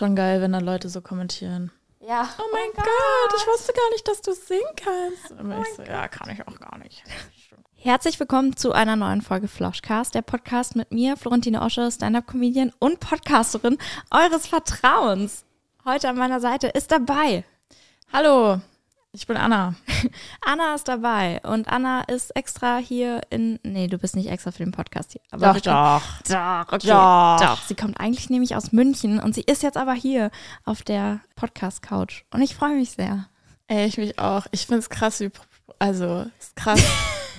schon geil, wenn dann Leute so kommentieren. Ja. Oh mein Gott, ich wusste gar nicht, dass du singen kannst. Und ich so, ja, kann ich auch gar nicht. Herzlich willkommen zu einer neuen Folge Floschcast, der Podcast mit mir, Florentine Osche, Stand-Up-Comedian und Podcasterin eures Vertrauens. Heute an meiner Seite ist dabei Hallo, ich bin Anna. Anna ist dabei und Anna ist extra hier in. Nee, du bist nicht extra für den Podcast hier. Aber wir- doch. Doch, okay. Doch. Doch. Sie kommt eigentlich nämlich aus München und sie ist jetzt aber hier auf der Podcast-Couch. Und ich freue mich sehr. Ey, ich mich auch. Ich finde es krass, wie, also, ist krass.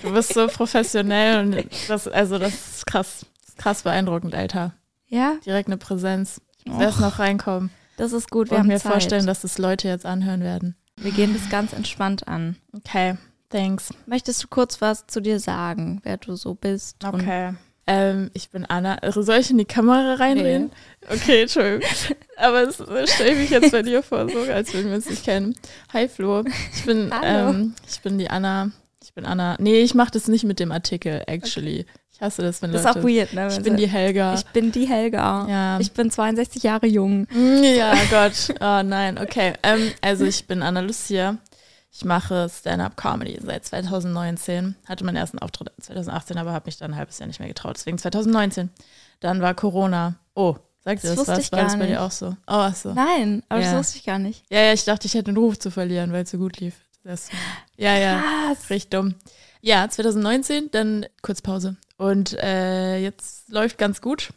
Du bist so professionell und das, also, das ist krass. Das ist krass beeindruckend, Alter. Ja, Direkt eine Präsenz. Ich muss erst noch reinkommen das ist gut. Wir und haben mir Zeit. vorstellen, dass das Leute jetzt anhören werden. Wir gehen das ganz entspannt an. Okay, thanks. Möchtest du kurz was zu dir sagen, wer du so bist? Okay. Ähm, ich bin Anna. Soll ich in die Kamera reinreden? Okay, Entschuldigung. Aber es stelle ich mich jetzt bei dir vor, so als würden wir uns nicht kennen. Hi Flo. Ich bin, Hallo. ähm, ich bin die Anna. Ich bin Anna. Nee, ich mache das nicht mit dem Artikel, actually. Ich hasse das, wenn Das ist Leute. auch weird, ne? Ich wenn bin die Helga. Ich bin die Helga. ja. Ich bin 62 Jahre jung. Mm, ja, Gott. Oh nein, okay. Ähm, also ich bin Anna Lucia. Ich mache Stand-Up-Comedy seit 2019. Hatte meinen ersten Auftritt 2018, aber habe mich dann ein halbes Jahr nicht mehr getraut. Deswegen 2019. Dann war Corona. Oh, sagt Das das, wusste was? ich War gar das bei dir auch so? Oh, ach so. Nein, aber Ja. das wusste ich gar nicht. Ja, ja, ich dachte, ich hätte einen Ruf zu verlieren, weil es so gut lief. Das. Ja, ja. Was? Richtig dumm. Ja, 2019, dann kurz Pause. Und äh, jetzt läuft ganz gut.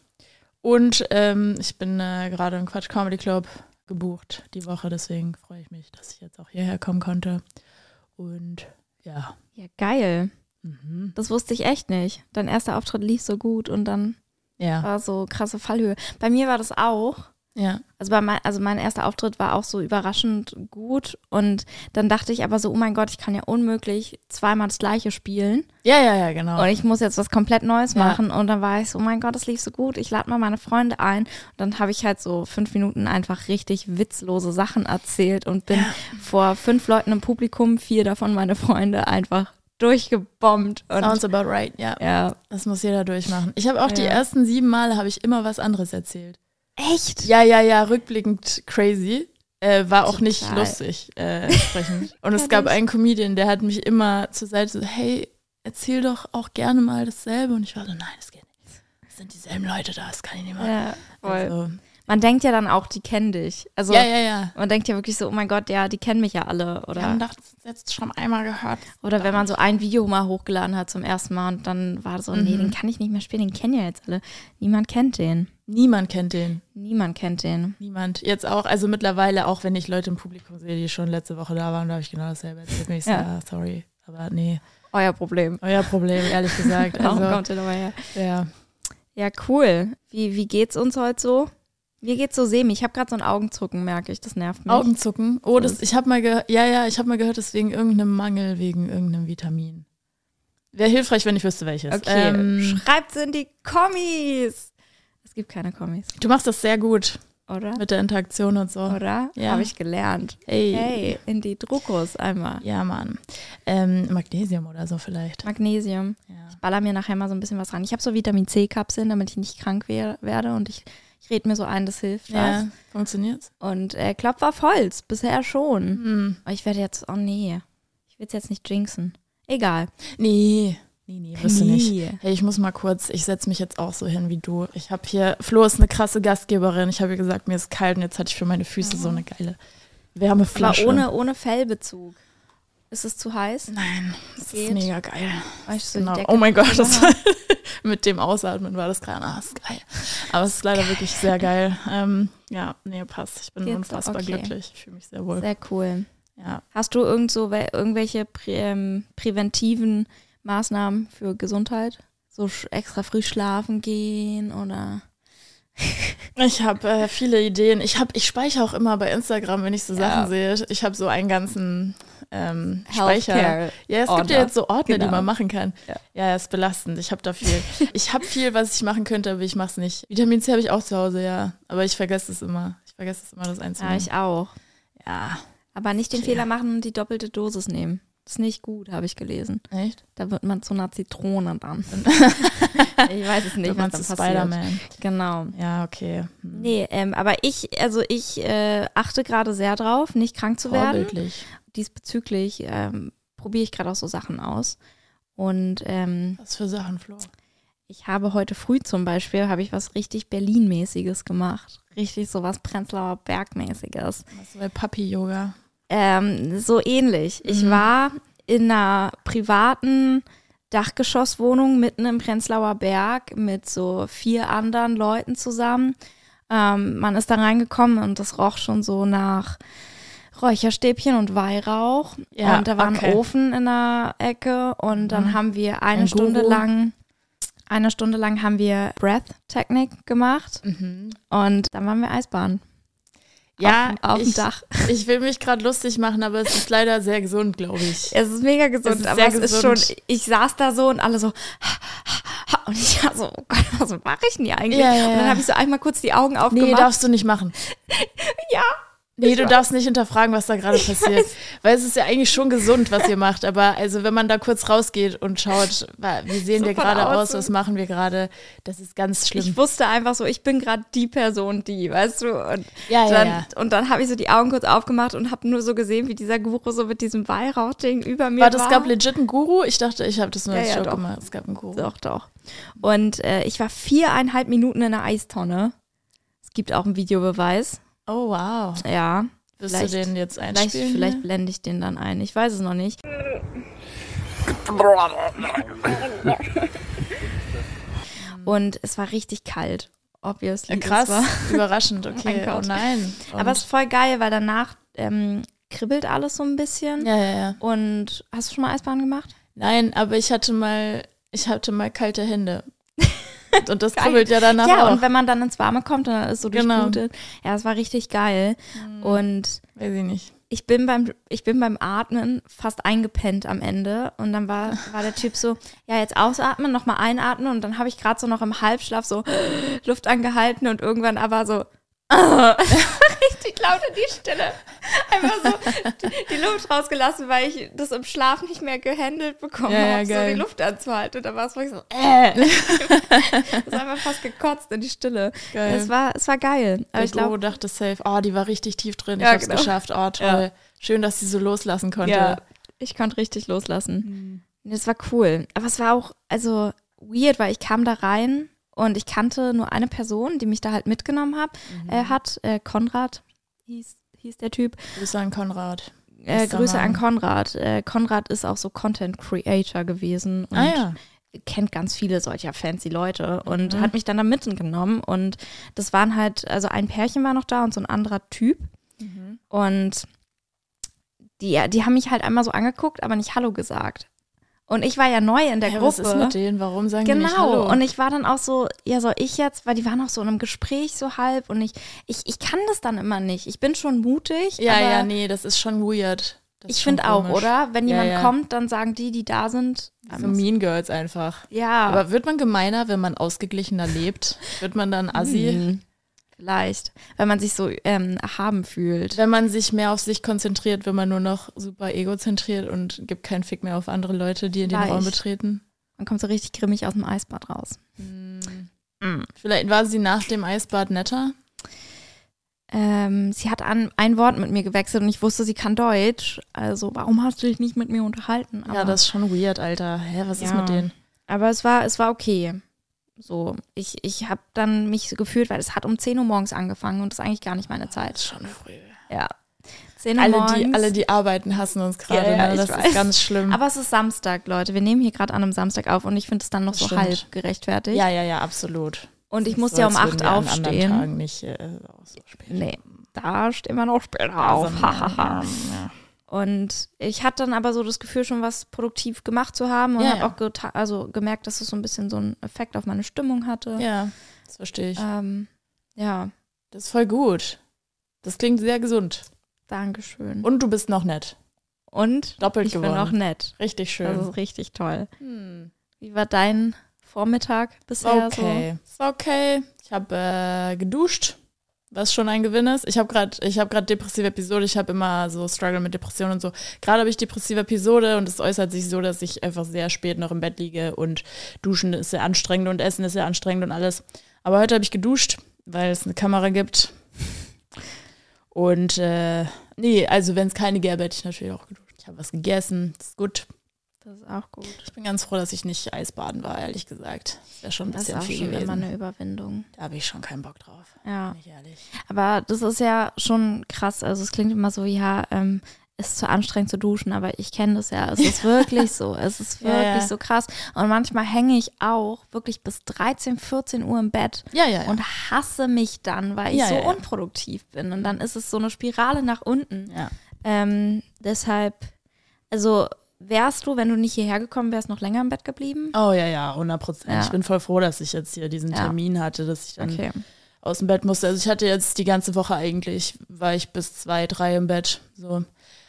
Und ähm, ich bin äh, gerade im Quatsch Comedy Club gebucht die Woche, deswegen freue ich mich, dass ich jetzt auch hierher kommen konnte. Und ja. Ja, geil. Mhm. Das wusste ich echt nicht. Dein erster Auftritt lief so gut und dann Ja. war so krasse Fallhöhe. Bei mir war das auch. Ja. Also, bei mein, also mein erster Auftritt war auch so überraschend gut und dann dachte ich aber so, oh mein Gott, ich kann ja unmöglich zweimal das gleiche spielen Ja, ja, ja, genau. und ich muss jetzt was komplett Neues Ja. machen und dann war ich so, oh mein Gott, das lief so gut, ich lade mal meine Freunde ein und dann habe ich halt so fünf Minuten einfach richtig witzlose Sachen erzählt und bin vor fünf Leuten im Publikum, vier davon meine Freunde, einfach durchgebombt und Sounds about right, ja. ja, Das muss jeder durchmachen. Ich habe auch die Ja. ersten sieben Male habe ich immer was anderes erzählt. Echt? Ja, ja, ja, rückblickend crazy. Äh, war auch nicht Total. lustig äh, entsprechend. Und es gab nicht. einen Comedian, der hat mich immer zur Seite so, hey, erzähl doch auch gerne mal dasselbe. Und ich war so, nein, das geht nicht. Es sind dieselben Leute da, das kann ich nicht machen. Ja, voll. Also, Man denkt ja dann auch, die kennen dich. Also ja, ja, ja. man denkt ja wirklich so, oh mein Gott, ja, die kennen mich ja alle. Wir haben Oder, das jetzt schon einmal gehört. oder wenn man so ein Video mal hochgeladen hat zum ersten Mal und dann war so, nee, Mhm. den kann ich nicht mehr spielen, den kennen ja jetzt alle. Niemand kennt den. Niemand kennt den. Niemand kennt den. Niemand. Jetzt auch, also mittlerweile, auch wenn ich Leute im Publikum sehe, die schon letzte Woche da waren, da habe ich genau dasselbe erzählt. Und Ich so, Ja. ja. sorry. Aber nee, Euer Problem. euer Problem, ehrlich gesagt. Warum Also, kommt ihr dabei her? ja. Ja, cool. Wie, wie geht's uns heute so? Mir geht's so semi. Ich habe gerade so ein Augenzucken, merke ich. Das nervt mich. Augenzucken. Oh, das, ich habe mal gehört, ja, ja, ich habe mal gehört, das ist wegen irgendeinem Mangel, wegen irgendeinem Vitamin. Wäre hilfreich, wenn ich wüsste, welches. Okay, Ähm, schreibt's in die Kommis. Es gibt keine Kommis, du machst das sehr gut oder? mit der Interaktion und so. Oder? Ja. Habe ich gelernt. Hey. Hey, in die Druckos einmal. Ja, Mann. Ähm, Magnesium oder so vielleicht. Magnesium. Ja. Ich baller mir nachher mal so ein bisschen was ran. Ich habe so Vitamin C-Kapseln, damit ich nicht krank wer werde und ich, ich rede mir so ein, das hilft ja. Funktioniert's? was. Und äh, Klopf auf Holz, bisher schon. Hm. Aber ich werde jetzt, oh nee, ich will es jetzt nicht jinxen. Egal. Nee. Nee, nee, wirst du nicht. Nee. Hey, ich muss mal kurz, ich setze mich jetzt auch so hin wie du. Ich habe hier, Flo ist eine krasse Gastgeberin. Ich habe ihr gesagt, mir ist kalt und jetzt hatte ich für meine Füße so eine geile Aber Wärmeflasche. ohne, ohne Fellbezug. Ist es zu heiß? Nein, das Geht. ist mega geil. Weil ich so Genau. Oh mein Gott, das habe. mit dem Ausatmen war das gerade, ah, ist geil. Aber es ist leider wirklich sehr geil. Ähm, ja, nee, passt. Ich bin Geht's? unfassbar Okay. glücklich. Ich fühle mich sehr wohl. Sehr cool. Ja. Hast du irgend so wel- irgendwelche prä ähm, präventiven Maßnahmen für Gesundheit? So extra früh schlafen gehen oder? Ich habe äh, viele Ideen. Ich ich speichere auch immer bei Instagram, wenn ich so Ja. Sachen sehe. Ich habe so einen ganzen ähm, Speicher. Ja, es gibt Ordner. ja jetzt so Ordner, Genau. die man machen kann. Ja. Ja, ja, ist belastend. Ich habe da viel. ich habe viel, was ich machen könnte, aber ich mache es nicht. Vitamin C habe ich auch zu Hause, ja. Aber ich vergesse es immer. Ich vergesse es immer, das Ja, einzunehmen. ich auch. Ja, Aber nicht den Okay. Fehler machen und die doppelte Dosis nehmen. ist nicht gut, habe ich gelesen. Echt? Da wird man zu einer Zitrone dann. ich weiß es nicht, was dann. Spider-Man. Genau. Ja, okay. Hm. Nee, ähm, aber ich, also ich äh, achte gerade sehr drauf, nicht krank zu werden. Diesbezüglich ähm, probiere ich gerade auch so Sachen aus. Und ähm, Was für Sachen, Flo? ich habe heute früh zum Beispiel, habe ich was richtig Berlin-mäßiges gemacht. Richtig so was Prenzlauer Berg-mäßiges. Was bei Papi-Yoga? Ähm, so ähnlich. Ich Mhm. war in einer privaten Dachgeschosswohnung mitten im Prenzlauer Berg mit so vier anderen Leuten zusammen. Ähm, man ist da reingekommen und das roch schon so nach Räucherstäbchen und Weihrauch. Ja, und da war okay. ein Ofen in der Ecke und dann Mhm. haben wir eine Ein Stunde Guru. lang, eine Stunde lang haben wir Breath-Technik gemacht Mhm. und dann waren wir Eisbahn. Ja, auf, auf dem ich, Dach. ich will mich gerade lustig machen, aber es ist leider sehr gesund, glaube ich. Es ist mega gesund, Es ist aber sehr es ist gesund. schon, ich saß da so und alle so, und ich war so, oh Gott, was mache ich denn hier eigentlich? Ja, ja, Und dann ja. habe ich so einmal kurz die Augen aufgemacht. Nee, darfst du nicht machen. ja, Nee, du darfst nicht hinterfragen, was da gerade passiert. Weil es ist ja eigentlich schon gesund, was ihr macht. Aber also, wenn man da kurz rausgeht und schaut, wie sehen So wir gerade aus, was machen wir gerade, das ist ganz schlimm. ich wusste einfach so, ich bin gerade die Person, die, weißt du? Und ja, ja, dann, ja. Und dann habe ich so die Augen kurz aufgemacht und habe nur so gesehen, wie dieser Guru so mit diesem Weihrauchding über mir war. es gab legit einen Guru? Ich dachte, ich habe das nur Ja, als ja, Joke gemacht. Es gab einen Guru. Doch, doch. Und äh, ich war viereinhalb Minuten in der Eistonne. Es gibt auch einen Videobeweis. Oh, wow. Ja. Wirst Vielleicht- du den jetzt Vielleicht, einspielen? vielleicht hier? blende ich den dann ein. Ich weiß es noch nicht. Und es war richtig kalt, obviously. Ja, krass, überraschend, okay. Oh nein. Und- aber es ist voll geil, weil danach ähm, kribbelt alles so ein bisschen. ja, ja, ja. Und hast du schon mal Eisbahn gemacht? Nein, aber ich hatte mal, ich hatte mal kalte Hände. Und das kribbelt ja danach ja, auch. und wenn man dann ins Warme kommt, dann ist so Genau. durchblutet. Ja, es war richtig geil. Und Weiß ich nicht. ich bin beim, ich bin beim Atmen fast eingepennt am Ende und dann war, war der Typ so, ja, jetzt ausatmen, nochmal einatmen und dann habe ich gerade so noch im Halbschlaf so Luft angehalten und irgendwann aber so richtig laut in die Stille. Einfach so die, Luft rausgelassen, weil ich das im Schlaf nicht mehr gehandelt bekommen Ja, ja, habe, so die Luft anzuhalten. Und da war es wirklich so, äh. das ist einfach fast gekotzt in die Stille. Geil. Es war, es war geil. Aber ich glaube, dachte safe, oh, die war richtig tief drin, ich Ja, hab's genau. geschafft, oh, toll. Ja. Schön, dass sie so loslassen konnte. Ja, ich konnte richtig loslassen. Mhm. Das war cool. Aber es war auch, also weird, weil ich kam da rein und ich kannte nur eine Person, die mich da halt mitgenommen hab, Mhm. äh, hat. Äh, Konrad hieß, hieß der Typ. Grüße an Konrad. Äh, Grüße an. Konrad. Äh, Konrad ist auch so Content Creator gewesen und Ah ja. kennt ganz viele solcher fancy Leute und Mhm. hat mich dann da mitgenommen. Und das waren halt, also ein Pärchen war noch da und so ein anderer Typ. Mhm. Und die, die haben mich halt einmal so angeguckt, aber nicht Hallo gesagt. Und ich war ja neu in der Hä, Gruppe. was ist mit denen? Warum sagen die nicht Genau. Und ich war dann auch so, ja, soll ich jetzt, weil die waren auch so in einem Gespräch so halb und ich, ich, ich kann das dann immer nicht. Ich bin schon mutig. ja, aber ja, nee, das ist schon weird. Das Ich finde auch, oder? Wenn Ja, jemand ja. kommt, dann sagen die, die da sind. So Mean Girls einfach. ja, Aber wird man gemeiner, wenn man ausgeglichener lebt? Wird man dann assi? Hm, Vielleicht, wenn man sich so ähm, erhaben fühlt. Wenn man sich mehr auf sich konzentriert, wenn man nur noch super egozentriert und gibt keinen Fick mehr auf andere Leute, die in den Vielleicht. Raum betreten. Man kommt so richtig grimmig aus dem Eisbad raus. Vielleicht war sie nach dem Eisbad netter. Ähm, sie hat an, ein Wort mit mir gewechselt und ich wusste, sie kann Deutsch. Also, warum hast du dich nicht mit mir unterhalten? ja, das ist schon weird, Alter. Hä, was ist Ja. mit denen? Aber es war, es war okay. So, ich, ich habe dann mich so gefühlt, weil es hat um 10 Uhr morgens angefangen und das ist eigentlich gar nicht meine Das Zeit. ist schon früh. Ja. 10 Uhr Alle morgens. die, alle, die arbeiten, hassen uns gerade. Ja, ja, ne? Das weiß. ist ganz schlimm. Aber es ist Samstag, Leute. Wir nehmen hier gerade an einem Samstag auf und ich finde es dann noch so Stimmt. halb gerechtfertigt. ja, ja, ja, absolut. und ich So, musste ja um als 8 würden wir An anderen aufstehen. Tagen nicht äh, auch so spät. Nee, da stehen wir noch später Also, auf. Hahaha. ja. Und ich hatte dann aber so das Gefühl, schon was produktiv gemacht zu haben und Ja, habe ja. auch geta- also gemerkt, dass es so ein bisschen so einen Effekt auf meine Stimmung hatte. ja, das verstehe ich. Ähm, ja, Das ist voll gut. Das klingt sehr gesund. Dankeschön. Und du bist noch nett. Und Doppelt ich gewonnen. bin auch nett. Richtig Das schön. ist richtig toll. Hm. Wie war dein Vormittag bisher okay. Es war okay. Ich habe äh, geduscht. Was schon ein Gewinn ist. Ich habe gerade habe gerade depressive Episode, ich habe immer so Struggle mit Depressionen und so. Gerade habe ich depressive Episode und es äußert sich so, dass ich einfach sehr spät noch im Bett liege und duschen ist sehr anstrengend und essen ist sehr anstrengend und alles. Aber heute habe ich geduscht, weil es eine Kamera gibt. Und äh, nee, also wenn es keine gäbe, hätte ich natürlich auch geduscht. Ich habe was gegessen, ist gut. Das ist auch gut. Ich bin ganz froh, dass ich nicht Eisbaden war, ehrlich gesagt. Das wäre schon ein Das ist bisschen auch viel schon gewesen. immer eine Überwindung. Da habe ich schon keinen Bock drauf. Ja. Bin ich ehrlich. Aber das ist ja schon krass. Also es klingt immer so, ja, ähm, ist zu anstrengend zu duschen, aber ich kenne das ja. Es ist wirklich so. Es ist Ja, wirklich ja. so krass. Und manchmal hänge ich auch wirklich bis 13, 14 Uhr im Bett Ja, ja, ja. und hasse mich dann, weil ich Ja, so ja, ja. unproduktiv bin. Und dann ist es so eine Spirale nach unten. ja. Ähm, deshalb, also wärst du, wenn du nicht hierher gekommen wärst, noch länger im Bett geblieben? Oh ja, ja, 100 Prozent. Ja. Ich bin voll froh, dass ich jetzt hier diesen Ja. Termin hatte, dass ich dann Okay. aus dem Bett musste. Also ich hatte jetzt die ganze Woche eigentlich, war ich bis zwei, drei im Bett. So.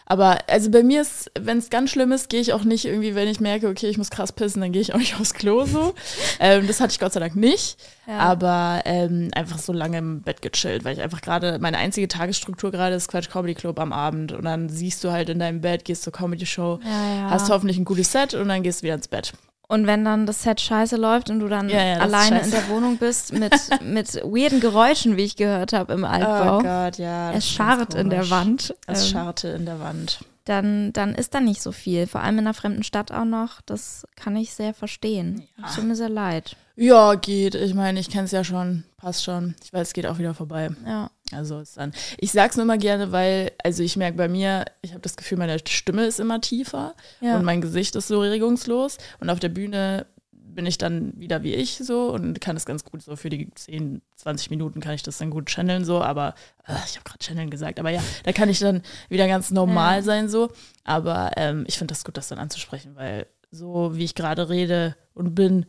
Aber also bei mir ist, wenn es ganz schlimm ist, gehe ich auch nicht irgendwie, wenn ich merke, okay, ich muss krass pissen, dann gehe ich auch nicht aufs Klo so. ähm, das hatte ich Gott sei Dank nicht. Ja. Aber ähm, einfach so lange im Bett gechillt, weil ich einfach gerade, meine einzige Tagesstruktur gerade ist Quatsch Comedy Club am Abend. Und dann siehst du halt in deinem Bett, gehst zur Comedy Show, Ja, ja. hast hoffentlich ein gutes Set und dann gehst du wieder ins Bett. Und wenn dann das Set scheiße läuft und du dann Ja, ja, alleine in der Wohnung bist mit, mit weirden Geräuschen, wie ich gehört habe im Altbau. Oh Gott, ja. es scharrt in der. Wand. Es ähm, scharrte in der Wand. dann, dann ist da nicht so viel. Vor allem in einer fremden Stadt auch noch. Das kann ich sehr verstehen. Ja. Tut mir sehr leid. Ja, geht. Ich meine, ich kenne es ja schon. Passt schon. Ich weiß, es geht auch wieder vorbei. Ja. Also ist dann. Ich sag's nur immer gerne, weil, also ich merke bei mir, ich habe das Gefühl, meine Stimme ist immer tiefer Ja. und mein Gesicht ist so regungslos. Und auf der Bühne bin ich dann wieder wie ich so und kann es ganz gut so für die 10, 20 Minuten kann ich das dann gut channeln so, aber äh, ich habe gerade channeln gesagt, aber ja, da kann ich dann wieder ganz normal Ja. sein so. Aber ähm, ich finde das gut, das dann anzusprechen, weil so wie ich gerade rede und bin,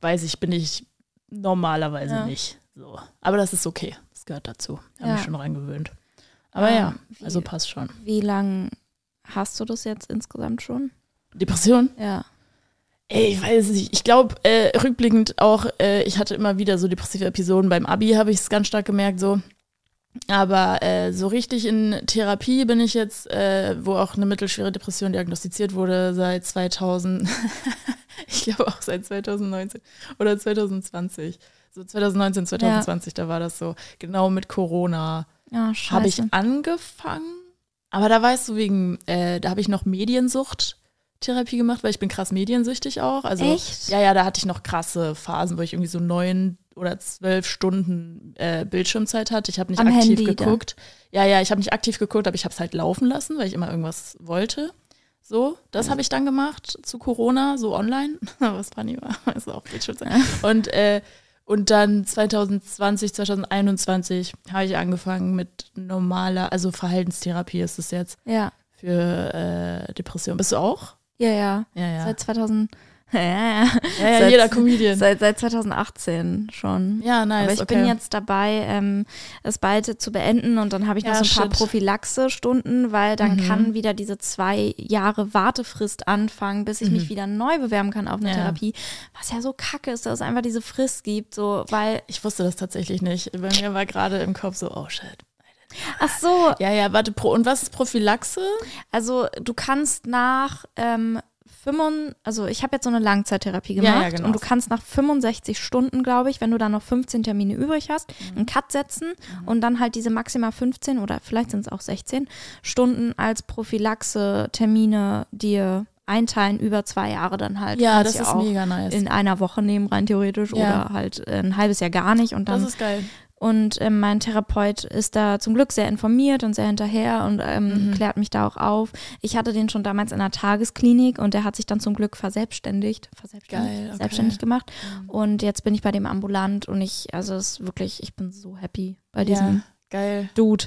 weiß ich, bin ich normalerweise Ja. nicht so. Aber das ist okay, das gehört dazu. Ich habe Ja. mich schon reingewöhnt. Aber Ah, ja, wie- also passt schon. Wie lang hast du das jetzt insgesamt schon? Depression? Ja. Ey, ich weiß nicht. Ich glaube, äh, rückblickend auch, äh, ich hatte immer wieder so depressive Episoden. Beim Abi habe ich es ganz stark gemerkt, so. Aber äh, so richtig in Therapie bin ich jetzt, äh, wo auch eine mittelschwere Depression diagnostiziert wurde, seit 2000. ich glaube auch seit 2019 oder 2020. So 2019, 2020, da war das so. Genau mit Corona Ja, scheiße. habe ich angefangen. Aber da weißt du, wegen, äh, da habe ich noch Mediensucht-Therapie gemacht, weil ich bin krass mediensüchtig auch. Also, Echt? Ja, ja, da hatte ich noch krasse Phasen, wo ich irgendwie so neun oder zwölf Stunden äh, Bildschirmzeit hatte. Ich habe nicht Am aktiv Handy geguckt. Ja, ja, ich habe nicht aktiv geguckt, aber ich habe es halt laufen lassen, weil ich immer irgendwas wollte. So, das habe ich dann gemacht zu Corona, so online. Was funny war, ist auch Bildschirmzeit. Und, äh, und dann 2020, 2021 habe ich angefangen mit normaler, also Verhaltenstherapie ist es jetzt Ja. für äh, Depression. Bist du auch? Ja, ja. Ja, ja. Seit 2000. Ja, ja. ja, ja seit- jeder Comedian. Seit, seit 2018 schon. ja, nice. Aber ich okay. bin jetzt dabei, ähm, es bald zu beenden und dann habe ich noch Ja, so ein paar shit. Prophylaxe-Stunden, weil dann Mhm. kann wieder diese zwei Jahre Wartefrist anfangen, bis ich mich wieder neu bewerben kann auf eine Mhm. Ja. Therapie. Was ja so kacke ist, dass es einfach diese Frist gibt, so, weil, Ich wusste das tatsächlich nicht. Bei mir war gerade im Kopf so, oh shit. ach so, Ja, ja, warte, und was ist Prophylaxe? also du kannst nach ähm, 65, also ich habe jetzt so eine Langzeittherapie Ja, gemacht ja, genau. und du kannst nach 65 Stunden, glaube ich, wenn du dann noch 15 Termine übrig hast, Mhm. einen Cut setzen und dann halt diese maximal 15 oder vielleicht sind es auch 16 Stunden als Prophylaxe-Termine dir einteilen über zwei Jahre dann halt. Ja, das ja ist mega nice. in einer Woche nehmen, rein theoretisch, Ja. oder halt ein halbes Jahr gar nicht und das dann ist geil. Und ähm, mein Therapeut ist da zum Glück sehr informiert und sehr hinterher und ähm, Mhm. klärt mich da auch auf. Ich hatte den schon damals in einer Tagesklinik und der hat sich dann zum Glück verselbstständigt, verselbstständigt Geil, okay. selbstständig gemacht. Mhm. Und jetzt bin ich bei dem ambulant und ich, also es ist wirklich, ich bin so happy bei Ja, diesem geil. Dude.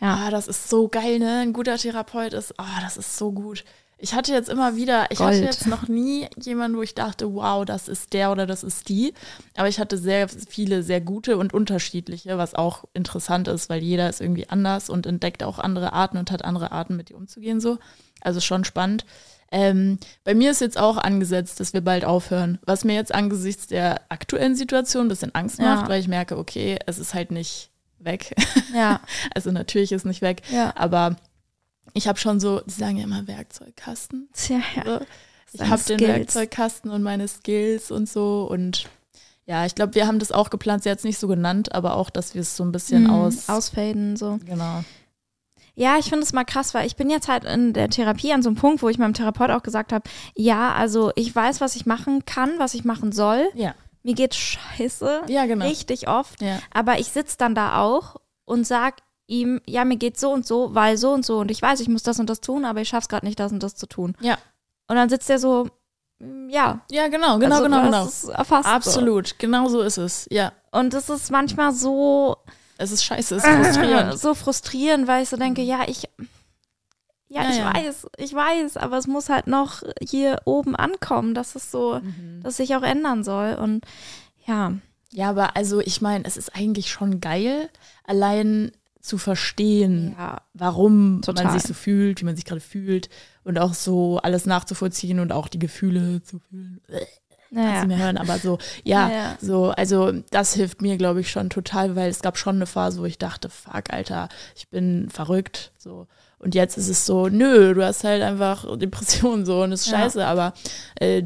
Ja. Ah, das ist so geil, ne? Ein guter Therapeut ist, ah, das ist so gut. Ich hatte jetzt immer wieder, ich hatte Gold. jetzt noch nie jemanden, wo ich dachte, wow, das ist der oder das ist die. Aber ich hatte sehr viele, sehr gute und unterschiedliche, was auch interessant ist, weil jeder ist irgendwie anders und entdeckt auch andere Arten und hat andere Arten, mit dir umzugehen so. Also schon spannend. Ähm, bei mir ist jetzt auch angesetzt, dass wir bald aufhören, was mir jetzt angesichts der aktuellen Situation ein bisschen Angst Ja. macht, weil ich merke, okay, es ist halt nicht weg. Ja. Also natürlich ist nicht weg, Ja. aber ich habe schon so, die sagen ja immer Werkzeugkasten. Tja, ja. So. Ich habe den. Werkzeugkasten und meine Skills und so und ja, ich glaube, wir haben das auch geplant. Sie hat es nicht so genannt, aber auch, dass wir es so ein bisschen Mhm, aus. Ausfaden, so. Genau. Ja, ich finde es mal krass, weil ich bin jetzt halt in der Therapie an so einem Punkt, wo ich meinem Therapeut auch gesagt habe, ja, also ich weiß, was ich machen kann, was ich machen soll. Ja. Mir geht's scheiße, Ja, genau. richtig oft. Ja. Aber ich sitze dann da auch und sag ihm, ja, mir geht's so und so, weil so und so und ich weiß, ich muss das und das tun, aber ich schaff's gerade nicht, das und das zu tun. Ja. Und dann sitzt er so, mm, ja, Ja, genau, genau, also, genau, das genau. Ist erfasst Absolut, genau so ist es. Ja. So. Und es ist manchmal so Es ist scheiße, es ist frustrierend. so frustrierend, weil ich so denke, ja, ich ja, Ja, ich ja. weiß, ich weiß, aber es muss halt noch hier oben ankommen, dass es so, Mhm. dass sich auch ändern soll und ja, Ja, aber also ich meine, es ist eigentlich schon geil, allein zu verstehen, ja, warum Total. man sich so fühlt, wie man sich gerade fühlt und auch so alles nachzuvollziehen und auch die Gefühle zu fühlen. Kannst naja, du mir hören, aber so, ja, Ja, ja. so, also das hilft mir, glaube ich, schon total, weil es gab schon eine Phase, wo ich dachte, fuck, Alter, ich bin verrückt, so. Und jetzt ist es so, nö, du hast halt einfach Depressionen so und ist Ja. scheiße, aber äh,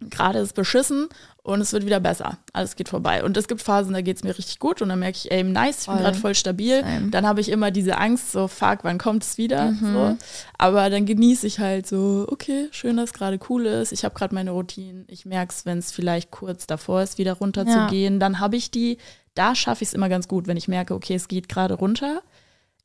gerade ist beschissen und es wird wieder besser. Alles geht vorbei. Und es gibt Phasen, da geht es mir richtig gut und dann merke ich, ey, nice, ich bin Voll. gerade voll stabil. Same. Dann habe ich immer diese Angst, so, fuck, wann kommt es wieder? Mhm. So. Aber dann genieße ich halt so, okay, schön, dass gerade cool ist. Ich habe gerade meine Routine. Ich merke es, wenn es vielleicht kurz davor ist, wieder runter Ja. zu gehen. Dann habe ich die, da schaffe ich es immer ganz gut, wenn ich merke, okay, es geht gerade runter.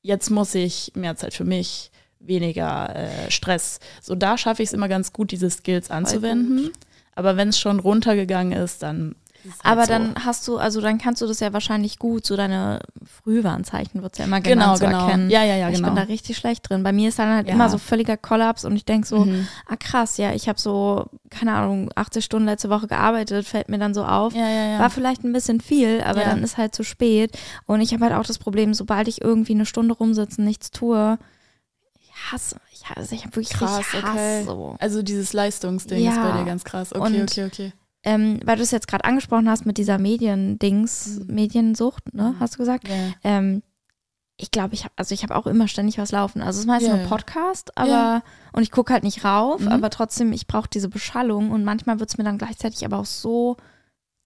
Jetzt muss ich mehr Zeit für mich, weniger äh, Stress. So, da schaffe ich es immer ganz gut, diese Skills anzuwenden. Aber wenn es schon runtergegangen ist, dann. ist es halt aber so. dann hast du, also dann kannst du das ja wahrscheinlich gut, so deine Frühwarnzeichen wird ja immer Genau, genannt zu genau. erkennen. Ja, ja, ja, ich genau. bin da richtig schlecht drin. Bei mir ist dann halt Ja. immer so völliger Kollaps und ich denke so, Mhm. ah krass, ja, ich habe so, keine Ahnung, 80 Stunden letzte Woche gearbeitet, fällt mir dann so auf. Ja, ja, ja. War vielleicht ein bisschen viel, aber dann ist halt zu spät. Und ich habe halt auch das Problem, sobald ich irgendwie eine Stunde rumsitze und nichts tue, ich hasse, ich hasse, ich habe wirklich Krass, richtig Hass. okay. So. Also dieses Leistungsding ist Ja. bei dir ganz krass. Okay, Und- okay, okay. Ähm, weil du es jetzt gerade angesprochen hast mit dieser Mediendings, Mhm. Mediensucht, ne, Mhm. hast du gesagt? Ja. Ähm, ich glaube, ich habe, also ich habe auch immer ständig was laufen. Also es ist meistens Ja, nur. Podcast, aber Ja. und ich gucke halt nicht rauf, Mhm. aber trotzdem, ich brauche diese Beschallung und manchmal wird es mir dann gleichzeitig aber auch so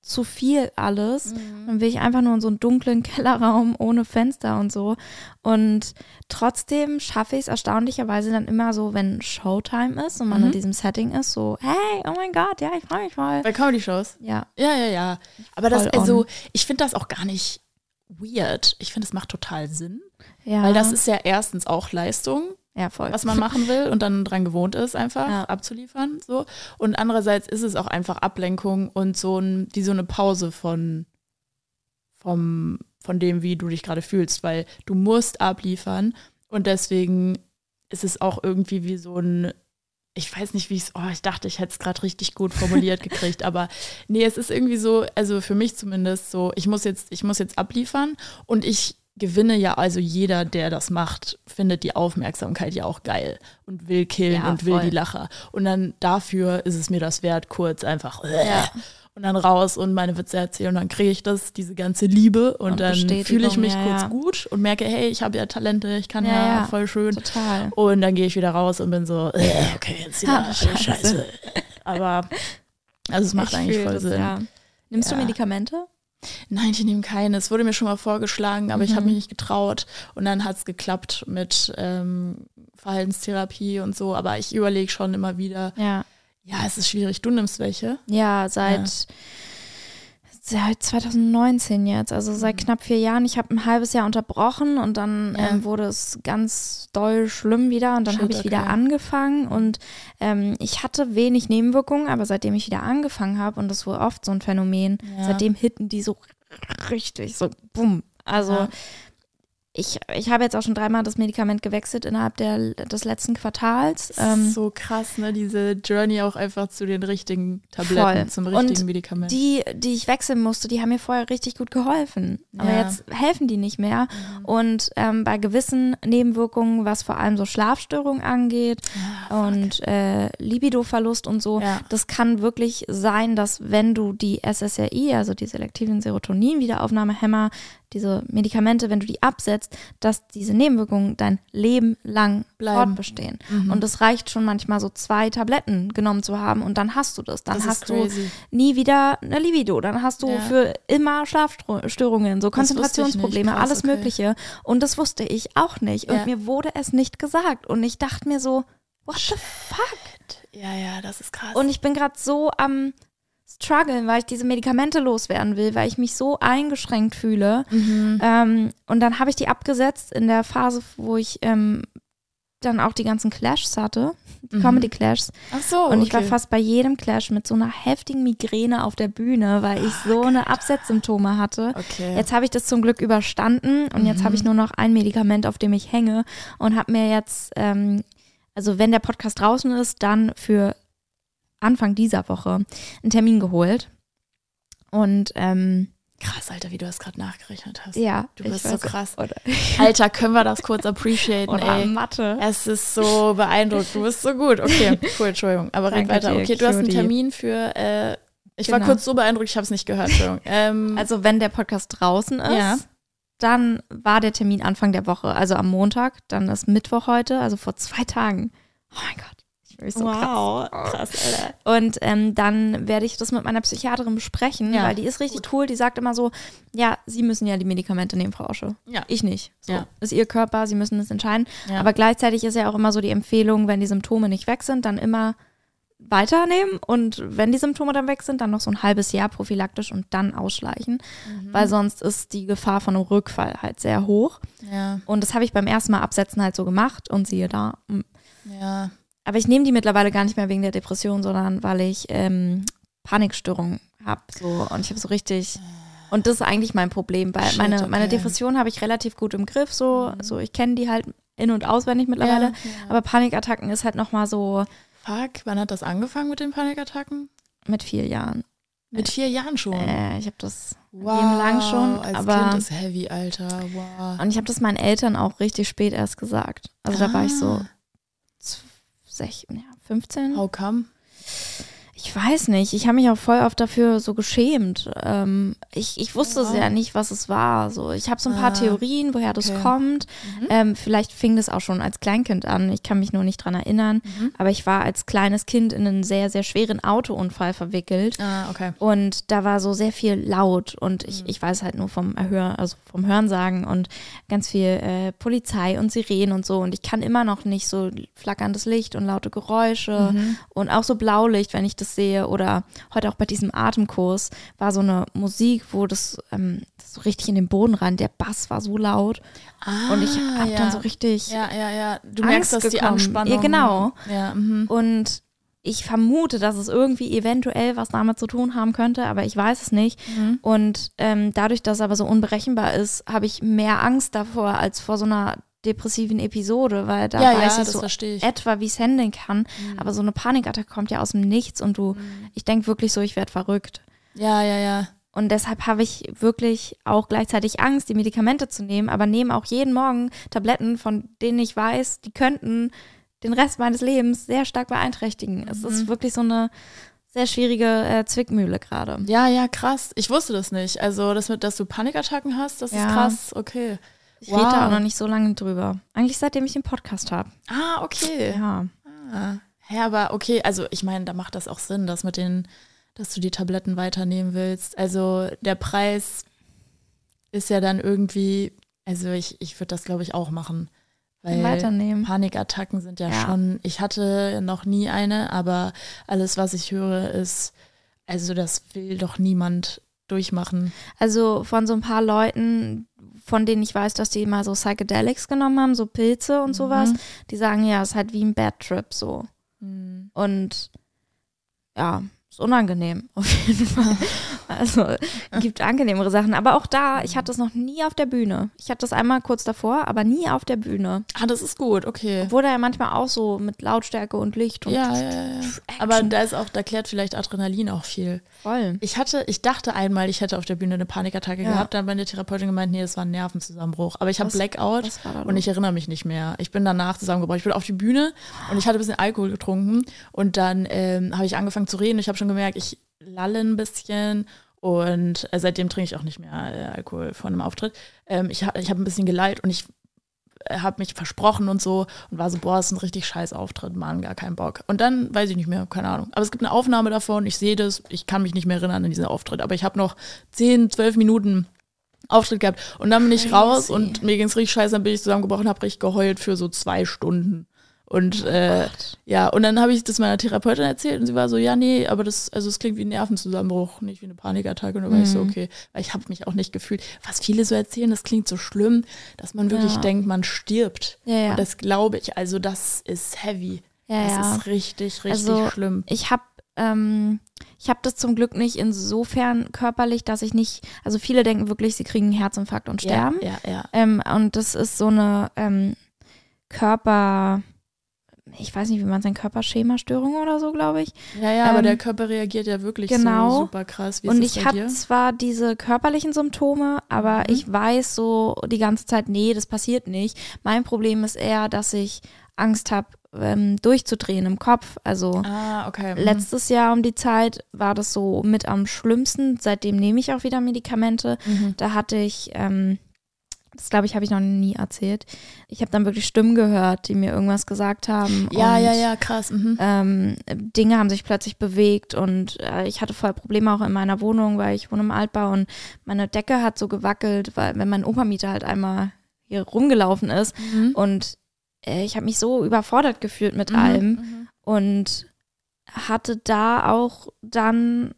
zu viel alles. Mhm. Dann will ich einfach nur in so einen dunklen Kellerraum ohne Fenster und so. Und trotzdem schaffe ich es erstaunlicherweise dann immer so, wenn Showtime ist und man Mhm. in diesem Setting ist, so, hey, oh mein Gott, ja, ich freue mich voll. Bei Comedy-Shows? Ja, Ja, ja, ja. Aber das, Voll also, on. ich finde das auch gar nicht weird. Ich finde, es macht total Sinn. ja. Weil das ist ja erstens auch Leistung, ja voll. was man machen will und dann dran gewohnt ist, einfach Ja. abzuliefern. So. Und andererseits ist es auch einfach Ablenkung und so ein, wie so eine Pause von, vom, von dem, wie du dich gerade fühlst, weil du musst abliefern und deswegen ist es auch irgendwie wie so ein ich weiß nicht, wie ich es, oh, ich dachte, ich hätte es gerade richtig gut formuliert gekriegt, aber nee, es ist irgendwie so, also für mich zumindest so, ich muss jetzt, ich muss jetzt abliefern und ich gewinne ja, also jeder, der das macht, findet die Aufmerksamkeit ja auch geil und will killen Ja, und will voll. die Lacher. Und dann dafür ist es mir das wert, kurz einfach äh, Ja. und dann raus und meine Witze erzählen und dann kriege ich das, diese ganze Liebe und, Und dann fühle ich mich ja, kurz gut und merke, hey, ich habe ja Talente, ich kann Ja, voll schön. Total. Und dann gehe ich wieder raus und bin so, äh, okay, jetzt wieder Ah, scheiße. scheiße. Aber also es macht Ich eigentlich voll das, Sinn. Nimmst du Medikamente? Nein, ich nehme keine. Es wurde mir schon mal vorgeschlagen, aber ich Mhm. habe mich nicht getraut. Und dann hat es geklappt mit ähm, Verhaltenstherapie und so. Aber ich überlege schon immer wieder, Ja. ja, es ist schwierig. Du nimmst welche? Ja, seit, seit 2019 jetzt, also seit Mhm. knapp vier Jahren. Ich habe ein halbes Jahr unterbrochen und dann Ja. ähm, wurde es ganz doll schlimm wieder und dann habe ich wieder okay. angefangen und ähm, ich hatte wenig Nebenwirkungen, aber seitdem ich wieder angefangen habe und das war oft so ein Phänomen, Ja. seitdem hitten die so richtig, so bumm. Also Ja. Ich, ich habe jetzt auch schon dreimal das Medikament gewechselt innerhalb der, des letzten Quartals. Das Ähm, ist so krass, ne? Diese Journey auch einfach zu den richtigen Tabletten, Voll. zum Und richtigen Medikament. Die, die ich wechseln musste, die haben mir vorher richtig gut geholfen. Aber Ja. jetzt helfen die nicht mehr. Mhm. Und ähm, bei gewissen Nebenwirkungen, was vor allem so Schlafstörungen angeht Ah, und äh, Libidoverlust und so, Ja. das kann wirklich sein, dass wenn du die SSRI, also die selektiven Serotonin-Wiederaufnahmehämmer, diese Medikamente, wenn du die absetzt, dass diese Nebenwirkungen dein Leben lang Bleiben. fortbestehen. Und es reicht schon manchmal so zwei Tabletten genommen zu haben und dann hast du das. Dann Das hast du nie wieder eine Libido. Dann hast du Ja. für immer Schlafstörungen, so. Konzentrationsprobleme, Krass, alles okay. Mögliche. Und das wusste ich auch nicht. Und Ja. mir wurde es nicht gesagt. Und ich dachte mir so, what the fuck? Ja, ja, das ist krass. Und ich bin gerade so am struggeln, weil ich diese Medikamente loswerden will, weil ich mich so eingeschränkt fühle. Mhm. Ähm, und dann habe ich die abgesetzt in der Phase, wo ich ähm, dann auch die ganzen Clashs hatte, die Mhm. Comedy Clashs. Ach so, Und ich war okay. fast bei jedem Clash mit so einer heftigen Migräne auf der Bühne, weil ich so eine Absetzsymptome hatte. Okay. Jetzt habe ich das zum Glück überstanden und jetzt habe ich nur noch ein Medikament, auf dem ich hänge und habe mir jetzt, ähm, also wenn der Podcast draußen ist, dann für Anfang dieser Woche einen Termin geholt. Und ähm, krass, Alter, wie du das gerade nachgerechnet hast. ja, Du bist so krass. Oder, Alter, können wir das kurz appreciaten, oder ey? Mathe. Es ist so beeindruckend. Du bist so gut. Okay, cool, Entschuldigung. Aber red Danke weiter. dir, Okay, du hast einen. Termin für. Äh, ich war Genau. kurz so beeindruckt, ich habe es nicht gehört. Entschuldigung. Ähm, Also wenn der Podcast draußen ist, Ja. dann war der Termin Anfang der Woche, also am Montag, dann ist Mittwoch heute, also vor zwei Tagen. Oh mein Gott. Ich bin so krass. krass, Alter. Und ähm, dann werde ich das mit meiner Psychiaterin besprechen, Ja, weil die ist richtig cool. Die sagt immer so, ja, Sie müssen ja die Medikamente nehmen, Frau Osche. Ja. Ich nicht. So, Ja. Ist Ihr Körper, Sie müssen das entscheiden. Ja. Aber gleichzeitig ist ja auch immer so die Empfehlung, wenn die Symptome nicht weg sind, dann immer weiternehmen und wenn die Symptome dann weg sind, dann noch so ein halbes Jahr prophylaktisch und dann ausschleichen, Mhm. weil sonst ist die Gefahr von einem Rückfall halt sehr hoch. Ja, Und das habe ich beim ersten Mal absetzen halt so gemacht und siehe da. ja. Aber ich nehme die mittlerweile gar nicht mehr wegen der Depression, sondern weil ich ähm, Panikstörungen habe. So. Und ich habe so richtig. Und das ist eigentlich mein Problem, weil Shit, meine, okay. Mhm. meine Depression habe ich relativ gut im Griff. So, so ich kenne die halt in- und auswendig mittlerweile. Ja, ja. Aber Panikattacken ist halt nochmal so Fuck, wann hat das angefangen mit den Panikattacken? mit vier Jahren. Mit vier Jahren schon. Äh, ich habe das wow, Lebenlang schon, als aber- Kind ist heavy, Alter. Wow. und ich habe das meinen Eltern auch richtig spät erst gesagt. Also da war ich so Ah. Sech, ja, 15. How come? Ich weiß nicht. Ich habe mich auch voll oft dafür so geschämt. Ähm, ich, ich wusste Wow. ja nicht, was es war. So, ich habe so ein paar Ah, Theorien, woher das okay. kommt. Mhm. Ähm, vielleicht fing das auch schon als Kleinkind an. Ich kann mich nur nicht dran erinnern. Mhm. Aber ich war als kleines Kind in einen sehr, sehr schweren Autounfall verwickelt. Ah, okay. Und da war so sehr viel laut und Mhm. ich, ich weiß halt nur vom Erhör, also vom Hörensagen und ganz viel äh, Polizei und Sirenen und so. Und ich kann immer noch nicht so flackerndes Licht und laute Geräusche Mhm. und auch so Blaulicht, wenn ich das sehe. Oder heute auch bei diesem Atemkurs war so eine Musik, wo das, ähm, das so richtig in den Boden rein, der Bass war so laut. Ah, und ich habe ja. dann so richtig. Ja, ja, ja. Du Angst merkst, dass die. Anspannung. Ja, genau. Ja, mhm. Und ich vermute, dass es irgendwie eventuell was damit zu tun haben könnte, aber ich weiß es nicht. Mhm. Und ähm, dadurch, dass es aber so unberechenbar ist, habe ich mehr Angst davor als vor so einer depressiven Episode, weil da ja, weiß ja, ich so ich. etwa, wie es handeln kann. Aber so eine Panikattacke kommt ja aus dem Nichts und du, ich denke wirklich so, ich werde verrückt. Ja, ja, ja. Und deshalb habe ich wirklich auch gleichzeitig Angst, die Medikamente zu nehmen, aber nehme auch jeden Morgen Tabletten, von denen ich weiß, die könnten den Rest meines Lebens sehr stark beeinträchtigen. Es Mhm. ist wirklich so eine sehr schwierige äh, Zwickmühle gerade. Ja, ja, krass. Ich wusste das nicht. Also, das mit, dass du Panikattacken hast, das Ja. ist krass. Okay. Ich rede da Wow. auch noch nicht so lange drüber. Eigentlich seitdem ich den Podcast habe. Ah, okay. Ja. Ah. Ja, aber okay, also ich meine, da macht das auch Sinn, dass mit den, dass du die Tabletten weiternehmen willst. Also der Preis ist ja dann irgendwie, also ich, ich würde das, glaube ich, auch machen. Weil Weiternehmen. Panikattacken sind ja, Ja. schon, ich hatte noch nie eine, aber alles, was ich höre, ist, also das will doch niemand durchmachen. Also von so ein paar Leuten, von denen ich weiß, dass die mal so Psychedelics genommen haben, so Pilze und sowas, die sagen, ja, es ist halt wie ein Bad Trip so. Mhm. Und ja, ist unangenehm auf jeden Fall. Also gibt angenehmere Sachen. Aber auch da, ich hatte es noch nie auf der Bühne. Ich hatte das einmal kurz davor, aber nie auf der Bühne. Ah, das ist gut, okay. Wurde ja manchmal auch so mit Lautstärke und Licht und Ja, ja, ja. Aber da ist auch, da klärt vielleicht Adrenalin auch viel. voll. Ich hatte, ich dachte einmal, ich hätte auf der Bühne eine Panikattacke Ja. gehabt, dann meine Therapeutin gemeint, nee, das war ein Nervenzusammenbruch. Aber ich habe Blackout und ich erinnere mich nicht mehr. Ich bin danach zusammengebrochen. Ich bin auf die Bühne und ich hatte ein bisschen Alkohol getrunken und dann ähm, habe ich angefangen zu reden. Ich habe schon gemerkt, ich lalle ein bisschen Und äh, seitdem trinke ich auch nicht mehr äh, Alkohol vor einem Auftritt. Ähm, ich ha ich habe ein bisschen geleilt und ich äh, habe mich versprochen und so und war so, boah, das ist ein richtig scheiß Auftritt, Mann, gar keinen Bock. Und dann weiß ich nicht mehr, keine Ahnung. Aber es gibt eine Aufnahme davon, ich sehe das, ich kann mich nicht mehr erinnern an diesen Auftritt, aber ich habe noch 10, 12 Minuten Auftritt gehabt und dann bin ich Crazy. raus und mir ging es richtig scheiße, dann bin ich zusammengebrochen, habe richtig geheult für so zwei Stunden. Und äh, ja, und dann habe ich das meiner Therapeutin erzählt und sie war so, ja, nee, aber das, also es klingt wie ein Nervenzusammenbruch, nicht wie eine Panikattacke. Und dann war ich so, Mhm. okay, weil ich habe mich auch nicht gefühlt. Was viele so erzählen, das klingt so schlimm, dass man wirklich Ja. denkt, man stirbt. Ja, ja. Und das glaube ich, also das ist heavy. ja, das ja. ist richtig, richtig Also, schlimm. Ich habe ähm, ich habe das zum Glück nicht insofern körperlich, dass ich nicht, also viele denken wirklich, sie kriegen einen Herzinfarkt und sterben. Ja, ja, ja. Ähm, und das ist so eine ähm, Körper, ich weiß nicht, wie man sein Körperschemastörung oder so, glaube ich. Ja, ja, aber Ähm, der Körper reagiert ja wirklich genau. so super krass. Wie und ich habe zwar diese körperlichen Symptome, aber Mhm. ich weiß so die ganze Zeit, nee, das passiert nicht. Mein Problem ist eher, dass ich Angst habe, ähm, durchzudrehen im Kopf. Also Ah, okay. mhm. letztes Jahr um die Zeit war das so mit am schlimmsten. Seitdem nehme ich auch wieder Medikamente. Mhm. Da hatte ich, ähm, das glaube ich, habe ich noch nie erzählt. Ich habe dann wirklich Stimmen gehört, die mir irgendwas gesagt haben. Ja, und, ja, ja, krass. Mhm. Ähm, Dinge haben sich plötzlich bewegt und äh, ich hatte voll Probleme auch in meiner Wohnung, weil ich wohne im Altbau und meine Decke hat so gewackelt, weil wenn mein Opermieter halt einmal hier rumgelaufen ist Mhm. und äh, ich habe mich so überfordert gefühlt mit Mhm, allem mhm. und hatte da auch dann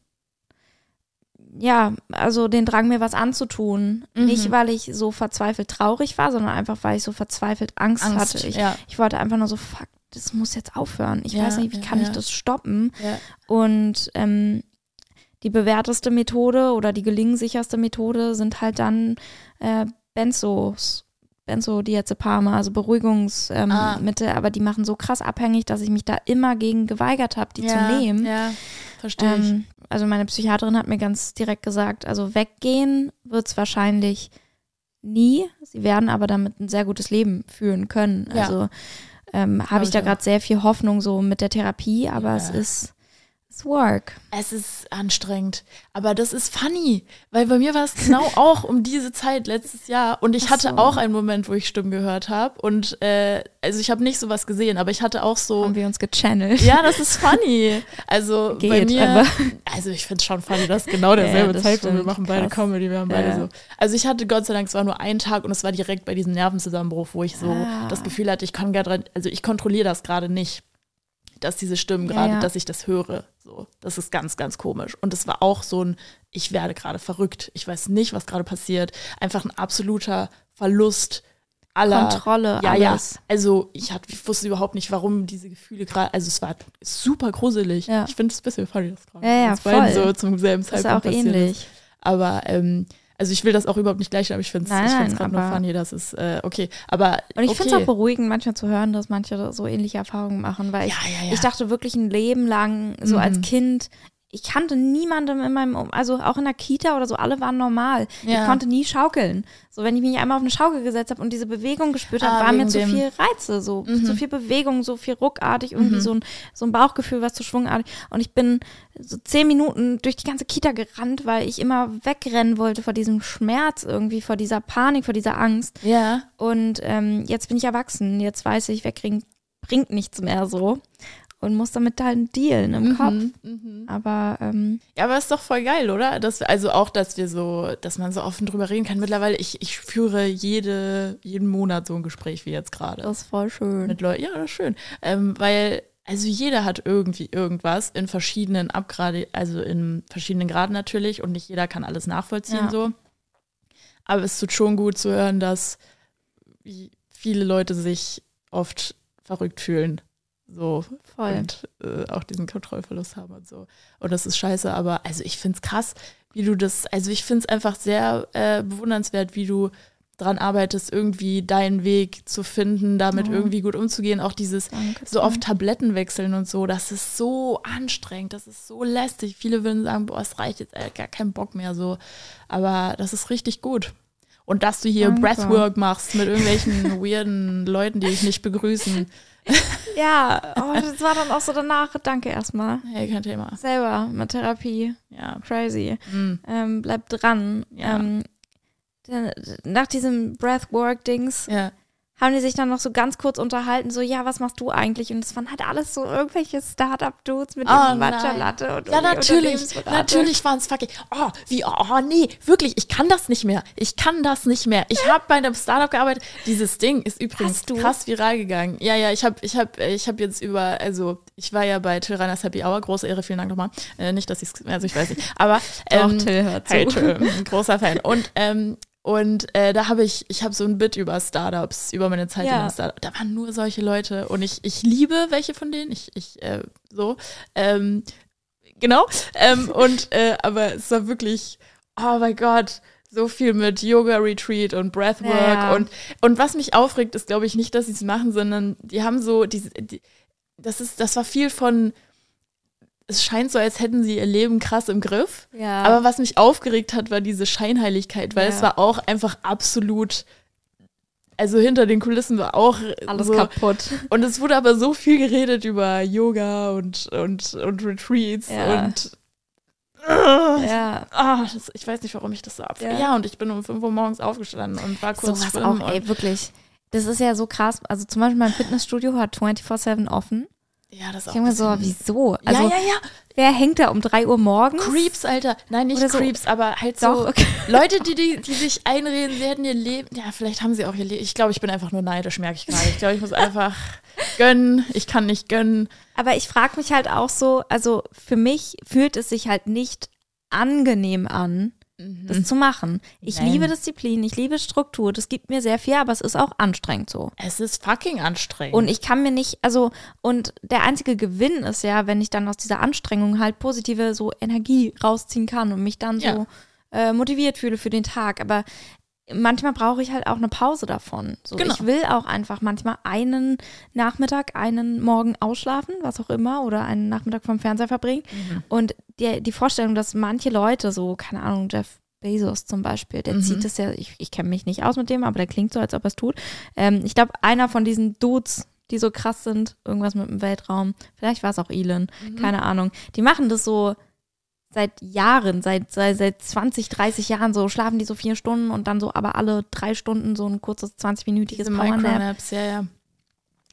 ja, also den Drang, mir was anzutun. Mhm. Nicht, weil ich so verzweifelt traurig war, sondern einfach, weil ich so verzweifelt Angst, Angst, hatte. Ich, ja. ich wollte einfach nur so, fuck, das muss jetzt aufhören. Ich Ja, weiß nicht, wie ja, kann ich ja. das stoppen? Und ähm, die bewährteste Methode oder die gelingensicherste Methode sind halt dann äh, Benzos. Benzodiazepame, also Beruhigungsmittel, ähm, Ah. Aber die machen so krass abhängig, dass ich mich da immer gegen geweigert habe, die ja, zu nehmen. Ja, verstehe ich. Ähm, also meine Psychiaterin hat mir ganz direkt gesagt, also weggehen wird es wahrscheinlich nie. Sie werden aber damit ein sehr gutes Leben führen können. Ja. Also ähm, habe ich da gerade sehr viel Hoffnung so mit der Therapie, aber Ja. es ist it's work. Es ist anstrengend, aber das ist funny, weil bei mir war es genau auch um diese Zeit letztes Jahr und ich Ach hatte so. auch einen Moment, wo ich Stimmen gehört habe und äh, also ich habe nicht sowas gesehen, aber ich hatte auch so Haben wir uns gechannelt. ja, das ist funny. Also bei Geht, mir, aber- also ich finde es schon funny, dass genau derselbe das Zeitpunkt, wir machen beide krass. Comedy, wir haben beide Ja. so. Also ich hatte Gott sei Dank, es war nur ein Tag und es war direkt bei diesem Nervenzusammenbruch, wo ich so Ah. das Gefühl hatte, ich kann gerade, also ich kontrolliere das gerade nicht, dass diese Stimmen Ja, gerade, ja. dass ich das höre. So, das ist ganz, ganz komisch. Und es war auch so ein, ich werde gerade verrückt. Ich weiß nicht, was gerade passiert. Einfach ein absoluter Verlust aller Kontrolle, ja, alles. ja. Also ich, hatte, ich wusste überhaupt nicht, warum diese Gefühle gerade. Also es war super gruselig. Ja. Ich finde es ein bisschen funny, das gerade Ja, ja, voll. so zum selben Das ist Zeitpunkt auch passiert ähnlich. Ist. Aber ähm, also ich will das auch überhaupt nicht gleich, aber ich finde es ich gerade nur funny, dass es äh, okay. Aber Und ich okay. finde es auch beruhigend, manchmal zu hören, dass manche so ähnliche Erfahrungen machen, weil ich, Ja, ja, ja. ich dachte wirklich ein Leben lang, so Mhm. als Kind, ich kannte niemandem in meinem, Um- also auch in der Kita oder so, alle waren normal. Ja. Ich konnte nie schaukeln. So, wenn ich mich einmal auf eine Schaukel gesetzt habe und diese Bewegung gespürt habe, Ah, war mir zu dem- viel Reize, so Mhm. zu viel Bewegung, so viel ruckartig, irgendwie Mhm. so, ein, so ein Bauchgefühl, was zu schwungartig. Und ich bin so zehn Minuten durch die ganze Kita gerannt, weil ich immer wegrennen wollte vor diesem Schmerz irgendwie, vor dieser Panik, vor dieser Angst. ja. Und ähm, jetzt bin ich erwachsen. Jetzt weiß ich, wegkriegen bringt nichts mehr so. Und muss damit halt dealen im Kopf. Mhm, mhm. Aber ähm, Ja, aber ist doch voll geil, oder? Dass wir, also auch, dass wir so, dass man so offen drüber reden kann. Mittlerweile, ich, ich führe jede, jeden Monat so ein Gespräch wie jetzt gerade. das ist voll schön. mit Leuten. Ja, das ist schön. Ähm, weil, also jeder hat irgendwie irgendwas in verschiedenen Abgrade, also in verschiedenen Graden natürlich und nicht jeder kann alles nachvollziehen Ja. so. Aber es tut schon gut zu hören, dass wie viele Leute sich oft verrückt fühlen. So. Voll. Und äh, auch diesen Kontrollverlust haben und so. Und das ist scheiße, aber also ich finde es krass, wie du das, also ich finde es einfach sehr äh, bewundernswert, wie du dran arbeitest, irgendwie deinen Weg zu finden, damit Ja. irgendwie gut umzugehen. Auch dieses Danke. so oft Tabletten wechseln und so, das ist so anstrengend, das ist so lästig. Viele würden sagen, boah, es reicht jetzt, ey, gar keinen Bock mehr so. Aber das ist richtig gut. Und dass du hier Danke. Breathwork machst mit irgendwelchen weirden Leuten, die dich nicht begrüßen. ja, oh, das war dann auch so danach. Danke erstmal. Hey, kein Thema. Selber mit Therapie. Ja. Crazy. Mhm. Ähm, bleib dran. Ja. Ähm, nach diesem Breathwork-Dings Ja. Haben die sich dann noch so ganz kurz unterhalten, so, ja, was machst du eigentlich? Und es waren halt alles so irgendwelche Startup-Dudes mit Oh. Matcha-Latte und Ja, natürlich. Natürlich waren es fucking. Oh, wie, oh, nee, wirklich, ich kann das nicht mehr. Ich kann das nicht mehr. Ich habe bei einem Startup gearbeitet. Dieses Ding ist übrigens krass viral gegangen. Ja, ja, ich habe ich hab, ich hab jetzt über, also ich war ja bei Till Reiners Happy Hour, große Ehre, vielen Dank nochmal. Äh, nicht, dass ich es, also ich weiß nicht. Aber Doch, ähm, Till hört zu. Hey, Till, ein großer Fan. Und ähm, und äh, da habe ich, ich habe so ein Bit über Startups, über meine Zeit in Ja. einem Startup. Da waren nur solche Leute und ich, ich liebe welche von denen. Ich, ich äh, so. Ähm, genau. Ähm, und äh, aber es war wirklich, oh mein Gott, so viel mit Yoga Retreat und Breathwork Ja. und und was mich aufregt, ist glaube ich nicht, dass sie es machen, sondern die haben so diese, die, das ist, das war viel von, es scheint so, als hätten sie ihr Leben krass im Griff. Ja. Aber was mich aufgeregt hat, war diese Scheinheiligkeit, weil Ja. es war auch einfach absolut, also hinter den Kulissen war auch alles so, kaputt. und es wurde aber so viel geredet über Yoga und, und, und Retreats Ja. und äh, Ja. ah, das, ich weiß nicht, warum ich das so ab. Ja. Ja. und ich bin um 5 Uhr morgens aufgestanden und war kurz Sowas schwimmen auch, ey, wirklich. Das ist ja so krass. Also zum Beispiel mein Fitnessstudio hat 24-7 offen. Ja, das Ich auch denke mir so, wieso? Also ja, ja, ja. wer hängt da um 3 Uhr morgens? Creeps, Alter. Nein, nicht so- Creeps, aber halt Doch, so okay. Leute, die, die, die sich einreden, sie hätten ihr Leben. Ja, vielleicht haben sie auch ihr Leben. Ich glaube, ich bin einfach nur neidisch, merke ich gerade. Ich glaube, ich muss einfach gönnen. Ich kann nicht gönnen. Aber ich frage mich halt auch so, also für mich fühlt es sich halt nicht angenehm an, das zu machen. Ich Nein. liebe Disziplin, ich liebe Struktur, das gibt mir sehr viel, aber es ist auch anstrengend so. Es ist fucking anstrengend. Und ich kann mir nicht, also, und der einzige Gewinn ist ja, wenn ich dann aus dieser Anstrengung halt positive so Energie rausziehen kann und mich dann so Ja. äh, motiviert fühle für den Tag. Aber manchmal brauche ich halt auch eine Pause davon. So, Genau. Ich will auch einfach manchmal einen Nachmittag, einen Morgen ausschlafen, was auch immer, oder einen Nachmittag vom Fernseher verbringen. Mhm. Und die, die Vorstellung, dass manche Leute, so, keine Ahnung, Jeff Bezos zum Beispiel, der Mhm. zieht das ja, ich, ich kenne mich nicht aus mit dem, aber der klingt so, als ob er es tut. Ähm, ich glaube, einer von diesen Dudes, die so krass sind, irgendwas mit dem Weltraum, vielleicht war es auch Elon, Mhm. keine Ahnung, die machen das so seit Jahren, seit, seit, seit 20, 30 Jahren so, schlafen die so vier Stunden und dann so aber alle drei Stunden so ein kurzes 20-minütiges diese Powernap. Ja, ja.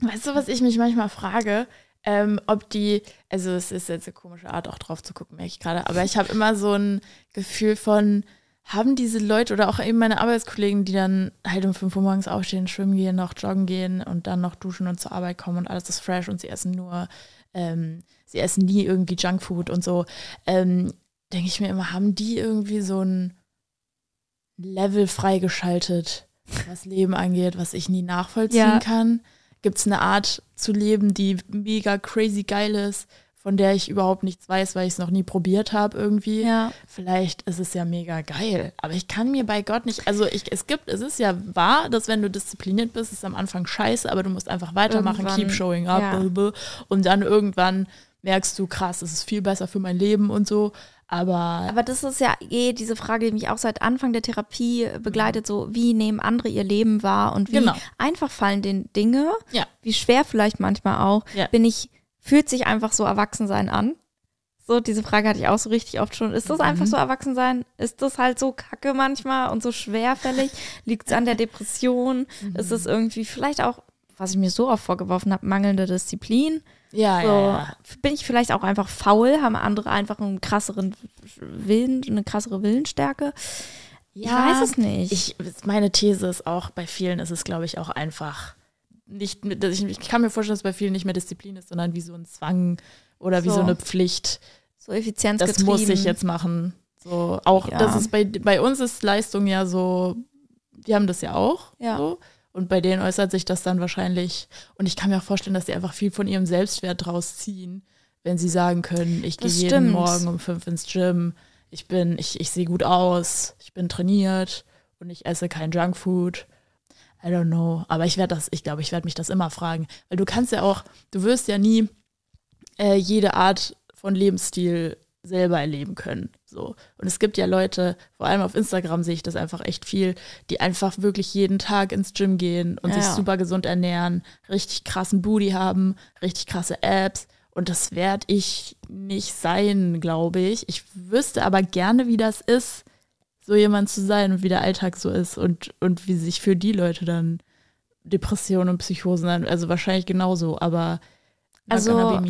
Weißt du, was ich mich manchmal frage? Ähm, ob die, also es ist jetzt eine komische Art, auch drauf zu gucken, merke ich gerade, aber ich habe immer so ein Gefühl von, haben diese Leute oder auch eben meine Arbeitskollegen, die dann halt um 5 Uhr morgens aufstehen, schwimmen gehen, noch joggen gehen und dann noch duschen und zur Arbeit kommen und alles ist fresh und sie essen nur, ähm, sie essen nie irgendwie Junkfood und so, ähm, denke ich mir immer, haben die irgendwie so ein Level freigeschaltet, was Leben angeht, was ich nie nachvollziehen Ja. kann? Gibt es eine Art zu leben, die mega crazy geil ist, von der ich überhaupt nichts weiß, weil ich es noch nie probiert habe irgendwie? Ja, Vielleicht ist es ja mega geil, aber ich kann mir bei Gott nicht, also ich, es gibt, es ist ja wahr, dass wenn du diszipliniert bist, ist am Anfang scheiße, aber du musst einfach weitermachen, Irgendwann, keep showing up, ja. und dann irgendwann merkst du, krass, es ist viel besser für mein Leben und so, aber, aber das ist ja eh diese Frage, die mich auch seit Anfang der Therapie begleitet, so wie nehmen andere ihr Leben wahr und wie Genau. einfach fallen den Dinge, ja, wie schwer vielleicht manchmal auch, Ja. bin ich, fühlt sich einfach so Erwachsensein an? So, diese Frage hatte ich auch so richtig oft schon. Ist das Mhm. einfach so Erwachsensein? Ist das halt so kacke manchmal und so schwerfällig? Liegt es an der Depression? Mhm. Ist es irgendwie vielleicht auch, was ich mir so oft vorgeworfen habe, mangelnde Disziplin? Ja, So, ja, ja. Bin ich vielleicht auch einfach faul? Haben andere einfach einen krasseren Willen, eine krassere Willensstärke? ich weiß es nicht. Ich, meine These ist auch, bei vielen ist es, glaube ich, auch einfach nicht, ich, ich kann mir vorstellen, dass bei vielen nicht mehr Disziplin ist, sondern wie so ein Zwang oder wie So. so eine Pflicht. so effizient Das muss ich jetzt machen. So, auch, Ja. das ist bei, bei uns ist Leistung ja so, die haben das ja auch. Ja. So. Und bei denen äußert sich das dann wahrscheinlich. Und ich kann mir auch vorstellen, dass die einfach viel von ihrem Selbstwert draus ziehen, wenn sie sagen können, ich gehe jeden. Morgen um fünf ins Gym, ich bin, ich, ich sehe gut aus, ich bin trainiert und ich esse kein Junkfood. I don't know. Aber ich werde das, ich glaube, ich werde mich das immer fragen. Weil du kannst ja auch, du wirst ja nie äh, jede Art von Lebensstil selber erleben können. So. Und es gibt ja Leute, vor allem auf Instagram sehe ich das einfach echt viel, die einfach wirklich jeden Tag ins Gym gehen und Ja, sich ja. super gesund ernähren, richtig krassen Booty haben, richtig krasse Apps. Und das werde ich nicht sein, glaube ich. Ich wüsste aber gerne, wie das ist, so jemand zu sein und wie der Alltag so ist und, und wie sich für die Leute dann Depressionen und Psychosen. Also wahrscheinlich genauso, aber Also-.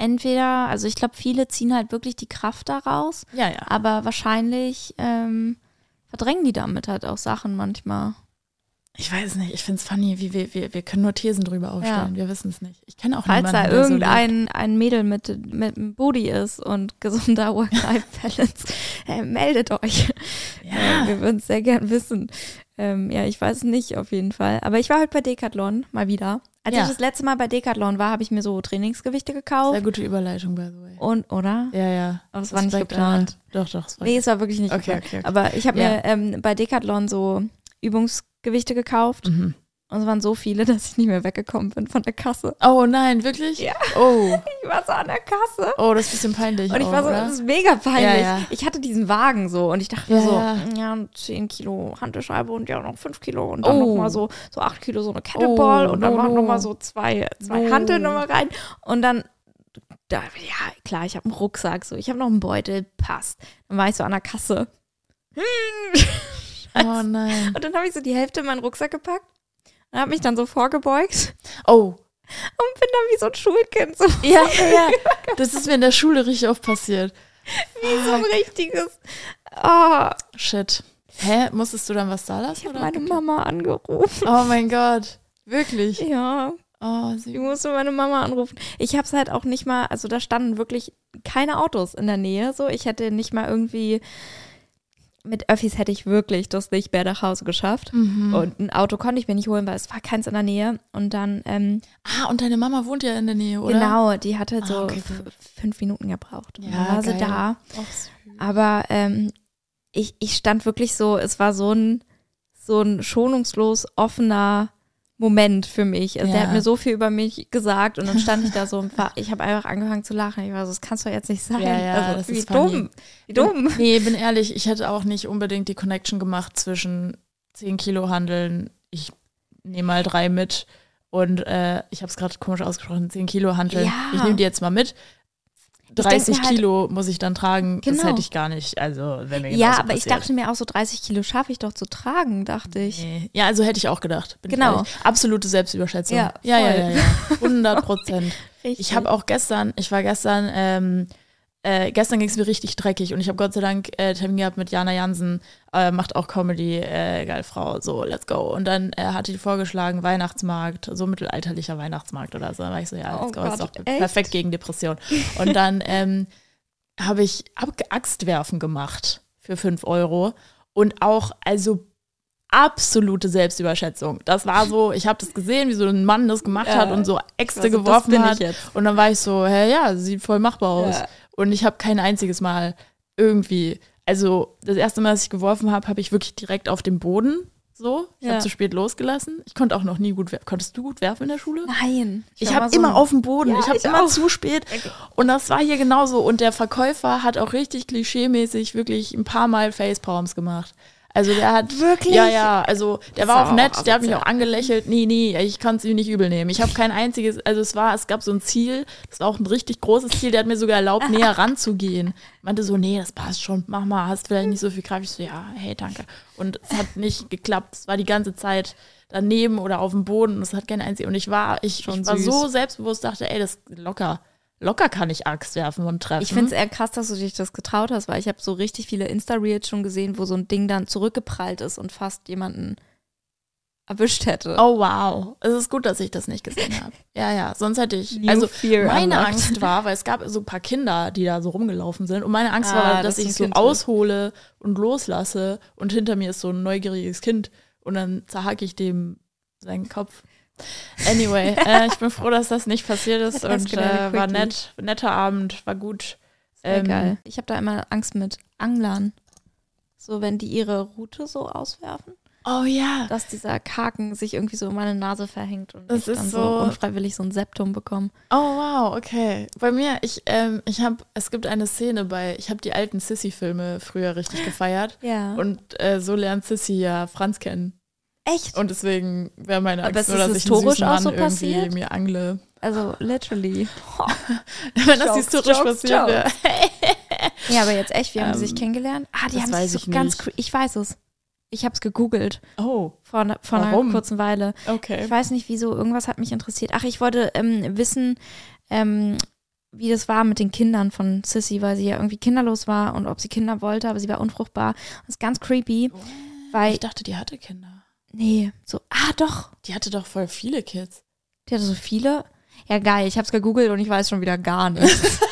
Entweder, also ich glaube, viele ziehen halt wirklich die Kraft daraus, Ja, ja. aber wahrscheinlich ähm, verdrängen die damit halt auch Sachen manchmal. Ich weiß nicht, ich finde es funny, wie wir, wir, wir können nur Thesen drüber aufstellen. Wir wissen es nicht. Ich kenne auch Falls niemanden, da der so irgendein ein Mädel mit, mit einem Booty ist und gesunder Work-Life-Balance, äh, meldet euch. lebt. Äh, Ja. wir würden es sehr gern wissen. Ähm, ja, ich weiß nicht auf jeden Fall. Aber ich war heute bei Decathlon mal wieder. Als Ja. ich das letzte Mal bei Decathlon war, habe ich mir so Trainingsgewichte Sehr gekauft. gute Überleitung, by the way. Und, oder? Ja, ja. Aber es war nicht geplant. Doch, doch. es war Nee, es war wirklich nicht Okay, geplant. okay, okay. Aber ich habe Ja. mir ähm, bei Decathlon so Übungsgewichte gekauft. Mhm. Und es waren so viele, dass ich nicht mehr weggekommen bin von der Kasse. Oh nein, wirklich? Ja. Oh. Ich war so an der Kasse. Oh, das ist ein bisschen peinlich. Und ich war so, oder? das ist mega peinlich. Ja, ja. Ich hatte diesen Wagen so und ich dachte Ja, mir so, ja. ja, 10 Kilo Handelscheibe und ja noch 5 Kilo und dann Oh. noch nochmal so, so 8 Kilo so eine Kettleball Oh, und dann no, waren no. nochmal so zwei, zwei No. Hanteln nochmal rein und dann, da, ja klar, ich habe einen Rucksack, so, ich habe noch einen Beutel, passt. Dann war ich so an der Kasse oh nein. und dann habe ich so die Hälfte in meinen Rucksack gepackt und habe mich dann so vorgebeugt Oh. und bin dann wie so ein Schulkind, so Ja, ja, ja. Das ist mir in der Schule richtig oft passiert. wie so ein richtiges, oh, Shit. Hä? Musstest du dann was da lassen? ich habe meine Mama angerufen. Oh mein Gott. Wirklich? Ja, Oh, Ich sie. musste meine Mama anrufen. Ich habe es halt auch nicht mal, also da standen wirklich keine Autos in der Nähe. So, ich hätte nicht mal irgendwie mit Öffis hätte ich wirklich das nicht mehr nach Hause geschafft. Mhm. Und ein Auto konnte ich mir nicht holen, weil es war keins in der Nähe. Und dann, ähm, Ah, und deine Mama wohnt ja in der Nähe, oder? genau, die hat halt Ah, so okay, fünf Minuten gebraucht. Und Ja, dann war sie geil. da. Ach, süß. Aber ähm, ich, ich stand wirklich so, es war so ein, so ein schonungslos offener Moment für mich. Also der Ja. hat mir so viel über mich gesagt und dann stand ich da so und war, ich habe einfach angefangen zu lachen. Ich war so, das kannst du jetzt nicht sein. Ja, ja, also, das wie ist funny. dumm. Wie dumm. Nee, bin ehrlich, ich hätte auch nicht unbedingt die Connection gemacht zwischen 10 Kilo Handeln, ich nehme mal drei mit und äh, ich habe es gerade komisch ausgesprochen, 10 Kilo Handeln, ich nehme die jetzt mal mit. Denk 30 mir halt- Kilo muss ich dann tragen, das Genau. hätte ich gar nicht. Also, wenn mir Ja, genauso aber ich passiert. dachte mir auch so 30 Kilo schaffe ich doch zu tragen, dachte ich. Nee. Ja, also hätte ich auch gedacht. ich Genau. Absolute Selbstüberschätzung. Ja, ja, ja, ja, ja. 100 Prozent. Ich habe auch gestern, ich war gestern, ähm, äh, gestern ging es mir richtig dreckig und ich habe Gott sei Dank äh, Termin gehabt mit Jana Jansen, äh, macht auch Comedy, äh, geil Frau, so, let's go. Und dann äh, hatte die vorgeschlagen, Weihnachtsmarkt, so mittelalterlicher Weihnachtsmarkt oder so. Dann war ich so, ja, let's Oh go, ist Gott, doch echt? perfekt gegen Depression. Und dann ähm, habe ich Axtwerfen gemacht für 5 Euro und auch, also absolute Selbstüberschätzung. Das war so, ich habe das gesehen, wie so ein Mann das gemacht Ja. hat und so Äxte das geworfen hat. Und dann war ich so, hä, ja, sieht voll machbar aus. Ja. Und ich habe kein einziges Mal irgendwie, also das erste Mal, dass ich geworfen habe, habe ich wirklich direkt auf dem Boden so. Ich Ja. habe zu spät losgelassen. Ich konnte auch noch nie gut werfen. Konntest du gut werfen in der Schule? Nein. Ich war habe so immer auf dem Boden. Ja, ich habe ich immer auch. zu spät. Und das war hier genauso. Und der Verkäufer hat auch richtig klischeemäßig wirklich ein paar Mal Facepalms gemacht. Also der hat Wirklich? Ja, ja. Also der war auch nett. auch Der hat mich auch angelächelt. Nee, nee, ich kann es ihm nicht übel nehmen. Ich habe kein einziges. Also es war, es gab so ein Ziel. Das war auch ein richtig großes Ziel. Der hat mir sogar erlaubt, näher ranzugehen. Meinte so, nee, das passt schon. Mach mal. Hast vielleicht nicht so viel Kraft. Ich so, ja, hey, danke. Und es hat nicht geklappt. Es war die ganze Zeit daneben oder auf dem Boden und es hat kein einziges. Und ich war, ich, Schon ich war so selbstbewusst, dachte, ey, das ist locker. Locker kann ich Axt werfen und treffen. Ich finde es eher krass, dass du dich das getraut hast, weil ich habe so richtig viele Insta-Reels schon gesehen, wo so ein Ding dann zurückgeprallt ist und fast jemanden erwischt hätte. Oh wow, es ist gut, dass ich das nicht gesehen habe. Ja, ja, sonst hätte ich. New also meine unlocked. Angst war, weil es gab so ein paar Kinder, die da so rumgelaufen sind. Und meine Angst Ah, war, dass dass ich so Kind aushole und loslasse und hinter mir ist so ein neugieriges Kind und dann zerhacke ich dem seinen Kopf. Anyway, äh, ich bin froh, dass das nicht passiert ist und be äh, war nett, netter Abend, war gut. Ähm, geil. Ich habe da immer Angst mit Anglern. So, wenn die ihre Route so auswerfen. Oh ja. dass dieser Kaken sich irgendwie so in meine Nase verhängt und Das ich dann so, so- unfreiwillig so ein Septum bekomme. Oh wow, okay. Bei mir, ich, ähm, ich habe, es gibt eine Szene bei, ich habe die alten Sissy-Filme früher richtig gefeiert. Ja. Und äh, so lernt Sissy ja Franz kennen. Echt? Und deswegen wäre meine Angst nur, dass ich einen historisch auch so irgendwie passiert? mir angle. Also literally. Wenn das Jokes, historisch Jokes, passiert wäre. Ja, aber jetzt echt, wie haben die sich Ähm, kennengelernt? Ah, die haben sich so ich ganz nicht. Ich weiß es. Ich habe es gegoogelt Oh, vor, ne- vor einer kurzen Weile. okay. Ich weiß nicht wieso, irgendwas hat mich interessiert. Ach, ich wollte ähm, wissen, ähm, wie das war mit den Kindern von Sissy, weil sie ja irgendwie kinderlos war und ob sie Kinder wollte, aber sie war unfruchtbar. Das ist ganz creepy, weil, Ich dachte, die hatte Kinder. Nee, so, ah doch, Die hatte doch voll viele Kids. die hatte so viele. Ja, geil, ich habe es gegoogelt und ich weiß schon wieder gar nichts.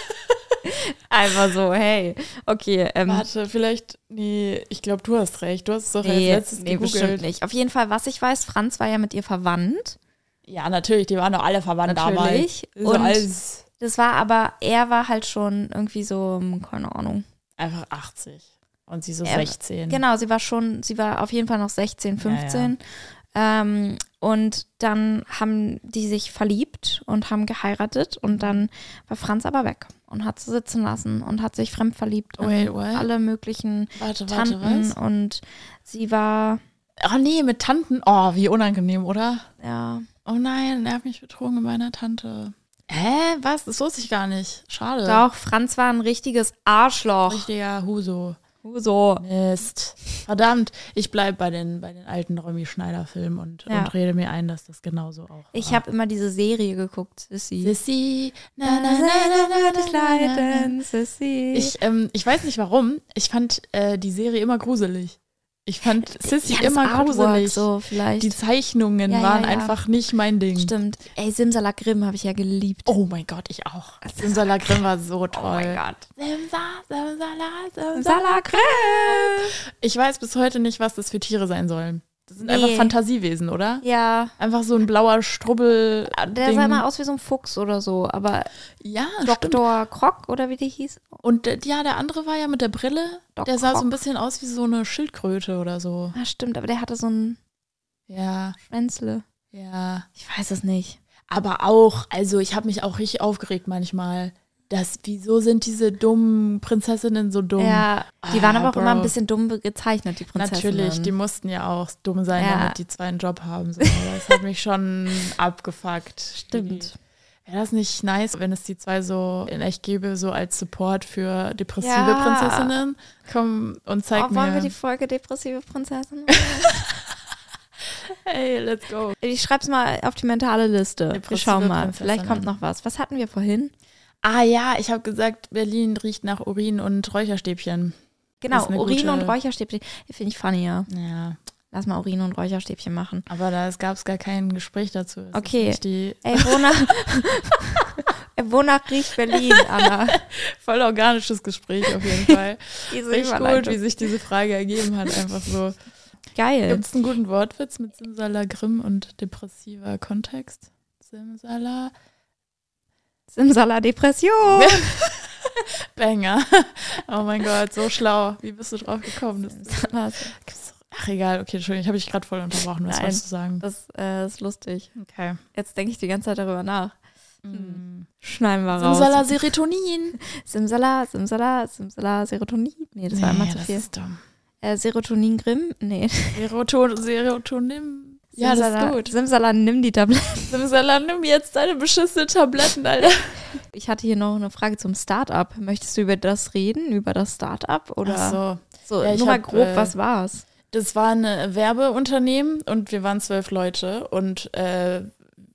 Einfach so, hey, okay. Ähm, Warte, vielleicht, nee, ich glaube, du hast recht. Du hast es doch nee, als letztes nee bestimmt gegoogelt. nicht. Auf jeden Fall, was ich weiß, Franz war ja mit ihr verwandt. Ja, natürlich, die waren doch alle verwandt Natürlich. damals. Und- Das war aber, er war halt schon irgendwie so, hm, keine Ahnung. einfach 80. Und sie so Ja, 16. Genau, sie war schon, sie war auf jeden Fall noch 16, 15. Ähm, und dann haben die sich verliebt und haben geheiratet und dann war Franz aber weg und hat sie sitzen lassen und hat sich fremd verliebt Wait, alle möglichen Warte, warte, Tanten was? und sie war, Oh nee, mit Tanten. Oh, wie unangenehm, oder? ja, Oh nein, er hat mich betrogen mit meiner Tante. Hä? Was? Das wusste ich gar nicht. Schade. doch, Franz war ein richtiges Arschloch. Richtiger Huso. So. Mist. Verdammt. Ich bleib bei den, bei den alten Romy Schneider-Filmen und, Ja. und rede mir ein, dass das genauso auch. Ich habe immer diese Serie geguckt, Sissy. Sissy. Na, Na, na, na, na, dich na, na, na. leiden, Sissy. Ich, ähm, ich weiß nicht warum. Ich fand äh, die Serie immer gruselig. Ich fand Sissy ja, immer Artwork gruselig. so vielleicht. Die Zeichnungen Ja, ja, waren ja. einfach nicht mein Ding. Stimmt. Ey, Simsalakrim habe ich ja geliebt. Oh mein Gott, ich auch. Simsalakrim war so toll. Oh mein Gott. Simsa, Simsala, Simsalakrim. Simsalakrim. Ich weiß bis heute nicht, was das für Tiere sein sollen. Das sind Nee. einfach Fantasiewesen, oder? Ja. Einfach so ein blauer Strubbel. Der sah mal aus wie so ein Fuchs oder so, aber Ja, stimmt. Dr. Krog oder wie die hieß? Und äh, ja, der andere war ja mit der Brille. Doc der sah so Croc. ein bisschen aus wie so eine Schildkröte oder so. Ah, stimmt, aber der hatte so ein Ja, Schwänzle. ja. Ich weiß es nicht. Aber auch, also ich habe mich auch richtig aufgeregt manchmal. Das, wieso sind diese dummen Prinzessinnen so dumm? Ja, die waren Ah, aber auch immer ein Bro. bisschen dumm gezeichnet, die Prinzessinnen. Natürlich, die mussten ja auch dumm sein, Ja. damit die zwei einen Job haben. So. Das hat mich schon abgefuckt. Stimmt. Wäre das nicht nice, wenn es die zwei so in echt gäbe, so als Support für depressive Ja. Prinzessinnen? Komm und zeig Oh, wollen mir. wir die Folge Depressive Prinzessin? hey, let's go. ich schreib's mal auf die mentale Liste. Wir schauen mal. Prinzessinnen. Vielleicht kommt noch was. Was hatten wir vorhin? Ah ja, ich habe gesagt, Berlin riecht nach Urin und Räucherstäbchen. Genau, Urin gute- und Räucherstäbchen. Finde ich funny, ja. Ja, Lass mal Urin und Räucherstäbchen machen. aber da gab es gar kein Gespräch dazu. Das Okay. Die Ey, wonach, wonach riecht Berlin, Anna? voll organisches Gespräch auf jeden Fall. Richtig gut, wie sich diese Frage ergeben hat. Einfach so. Geil. Gibt es einen guten Wortwitz mit Simsala Grimm und depressiver Kontext? Simsala Simsala Depression. Banger. Oh mein Gott, so schlau. Wie bist du drauf gekommen? Das Ach egal, okay, Entschuldigung, ich habe dich gerade voll unterbrochen. Was Nein. wolltest du sagen? Das äh, ist lustig. Okay. Jetzt denke ich die ganze Zeit darüber nach. Mm. Schneiden wir raus. Simsala Serotonin. Simsala, Simsala, Simsala, Serotonin. Nee, das war immer zu das viel. ist dumm. Äh, Serotonin Grimm? Nee. Seroton Serotonin. Ja, das ist gut. Simsala, nimm die Tabletten. Simsala, nimm jetzt deine beschissene Tabletten, Alter. Ich hatte hier noch eine Frage zum Startup. Möchtest du über das reden, über das Startup? Oder Ach so. so, Ja, ich nur mal hab, grob, äh, was war's? Das war ein Werbeunternehmen und wir waren zwölf Leute und äh,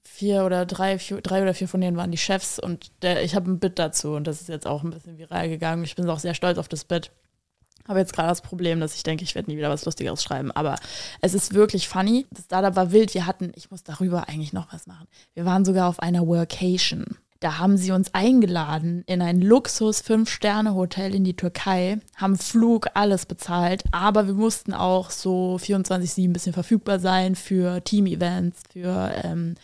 vier oder drei, vier, drei oder vier von denen waren die Chefs und der, ich habe ein Bit dazu und das ist jetzt auch ein bisschen viral gegangen. Ich bin auch sehr stolz auf das Bit. Habe jetzt gerade das Problem, dass ich denke, ich werde nie wieder was Lustigeres schreiben. Aber es ist wirklich funny. Das Startup war wild. Wir hatten, ich muss darüber eigentlich noch was machen. Wir waren sogar auf einer Workation. Da haben sie uns eingeladen in ein Luxus-Fünf-Sterne-Hotel in die Türkei, haben Flug, alles bezahlt, aber wir mussten auch so 24-7 ein bisschen verfügbar sein für Team-Events, für ähm,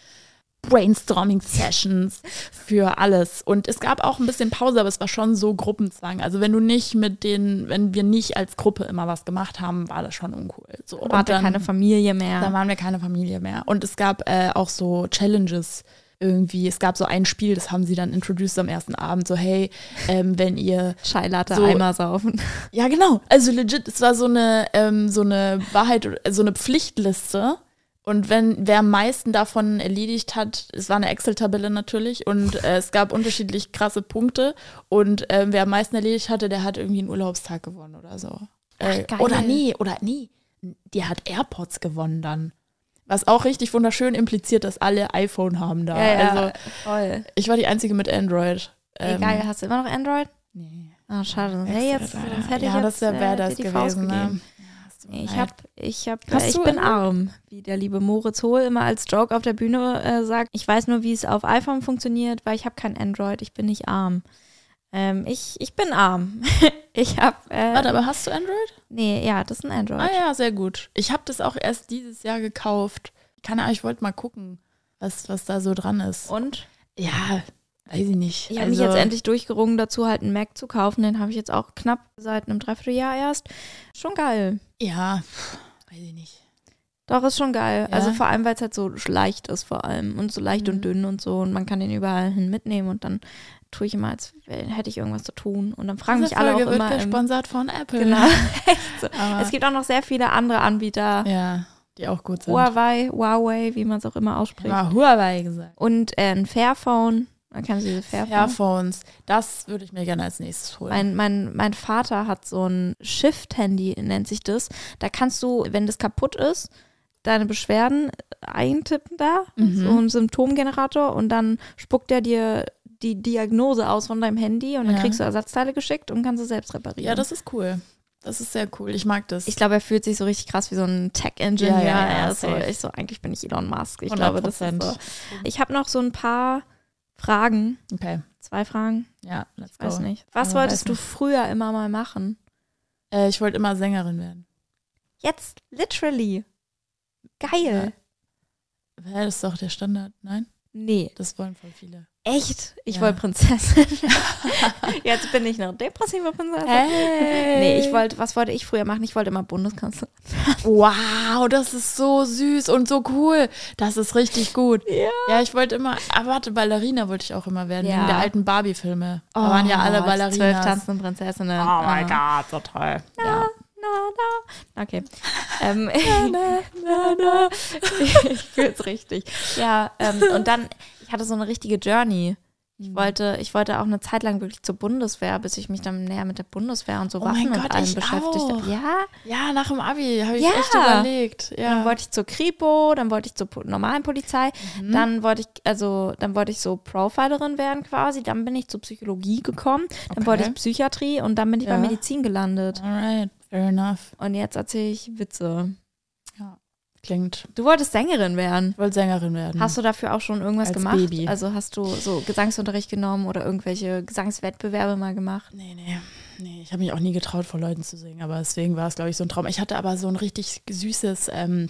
Brainstorming-Sessions für alles. Und es gab auch ein bisschen Pause, aber es war schon so Gruppenzwang. Also wenn du nicht mit den, wenn wir nicht als Gruppe immer was gemacht haben, war das schon uncool. So, War dann, keine Familie mehr. Dann waren wir keine Familie mehr. Und es gab äh, auch so Challenges irgendwie. Es gab so ein Spiel, das haben sie dann introduced am ersten Abend. So, hey, ähm, wenn ihr Scheilatte so- Eimer saufen. ja, genau. Also legit, es war so eine, ähm, so eine Wahrheit, so eine Pflichtliste. Und wenn wer am meisten davon erledigt hat, es war eine Excel-Tabelle natürlich und äh, es gab unterschiedlich krasse Punkte. Und ähm, wer am meisten erledigt hatte, der hat irgendwie einen Urlaubstag gewonnen oder so. Äh, geil. oder nee, oder nee. Die hat AirPods gewonnen dann. Was auch richtig wunderschön impliziert, dass alle iPhone haben da. Also voll. ich war die Einzige mit Android. Ähm, geil, hast du immer noch Android? Nee. Ah, schade. Sonst, Extra hey, jetzt, sonst hätte ja, ich jetzt das wäre äh, Faust gewesen. Ne? Ich leid. hab, ich hab, Hast ich bin arm, wie der liebe Moritz Hohl immer als Joke auf der Bühne äh, sagt. Ich weiß nur, wie es auf iPhone funktioniert, weil ich habe kein Android, ich bin nicht arm. Ähm, ich, ich bin arm. ich hab, äh, Warte, aber hast du Android? nee, ja, das ist ein Android. Ah ja, sehr gut. Ich habe das auch erst dieses Jahr gekauft. Keine Ahnung, ich wollte mal gucken, was, was da so dran ist. Und Ja, weiß ich nicht. ich habe mich jetzt endlich durchgerungen, dazu halt einen Mac zu kaufen. Den habe ich jetzt auch knapp seit einem Dreivierteljahr erst. Schon geil. Ja, weiß ich nicht. Doch, ist schon geil. Ja? Also vor allem, weil es halt so leicht ist vor allem und so leicht Mhm. und dünn und so und man kann den überall hin mitnehmen und dann tue ich immer, als hätte ich irgendwas zu tun und dann fragen Diese mich alle auch Folge wird immer. Im, gesponsert von Apple. genau. Aber, es gibt auch noch sehr viele andere Anbieter. ja, die auch gut sind. Huawei, Huawei, wie man es auch immer ausspricht. Mal Huawei gesagt. Und äh, ein Fairphone. Man kann diese Fairphone. Fairphones, das würde ich mir gerne als nächstes holen. Mein, mein, mein Vater hat so ein Shift-Handy, nennt sich das. Da kannst du, wenn das kaputt ist, deine Beschwerden eintippen da, Mhm. so ein Symptomgenerator, und dann spuckt er dir die Diagnose aus von deinem Handy und dann Ja. kriegst du Ersatzteile geschickt und kannst es selbst reparieren. ja, das ist cool. Das ist sehr cool. Ich mag das. ich glaube, er fühlt sich so richtig krass wie so ein Tech-Engineer. Ja, ja, ja, Er ist so, safe. ich so, eigentlich bin ich Elon Musk. Ich glaube, das ist 100%. so. Ich habe noch so ein paar Fragen. okay, Zwei Fragen. ja, let's go. Weiß nicht. Was Aber wolltest du nicht. früher immer mal machen? Äh, ich wollte immer Sängerin werden. Jetzt, literally. Geil. Ja, das ist doch der Standard. Nein, Nee, das wollen voll viele. Echt? Ich Ja. wollte Prinzessin. Jetzt bin ich noch depressive Prinzessin. Hey. Nee, ich wollte, was wollte ich früher machen? Ich wollte immer Bundeskanzler. Wow, das ist so süß und so cool. Das ist richtig gut. Ja. Ja, ich wollte immer, aber warte, Ballerina wollte ich auch immer werden, Ja. wegen der alten Barbie-Filme. da waren ja alle Oh, Zwölf Ballerinas. tanzende Prinzessinnen. Oh mein Ah. Gott, so toll. Ja. Na, na. Okay. ähm, na, na, na. Ich fühle es richtig. Ja, ähm, und dann, ich hatte so eine richtige Journey. Ich wollte, ich wollte auch eine Zeit lang wirklich zur Bundeswehr, bis ich mich dann näher mit der Bundeswehr und so Oh Waffen mein und Gott, allem beschäftigt habe. Ja, Ja, nach dem Abi habe ich Ja. echt überlegt. dann Ja. wollte ich zur Kripo, dann wollte ich zur normalen Polizei, Mhm. dann wollte ich, also dann wollte ich so Profilerin werden quasi, dann bin ich zur Psychologie gekommen, dann Okay. wollte ich Psychiatrie und dann bin ich bei Ja. Medizin gelandet. Alright, fair enough. Und jetzt erzähle ich Witze. Klingt. Du wolltest Sängerin werden. Ich wollte Sängerin werden. Hast du dafür auch schon irgendwas Als gemacht? Baby. Also hast du so Gesangsunterricht genommen oder irgendwelche Gesangswettbewerbe mal gemacht? Nee, nee. Nee, ich habe mich auch nie getraut, vor Leuten zu singen, aber deswegen war es, glaube ich, so ein Traum. Ich hatte aber so ein richtig süßes, ähm,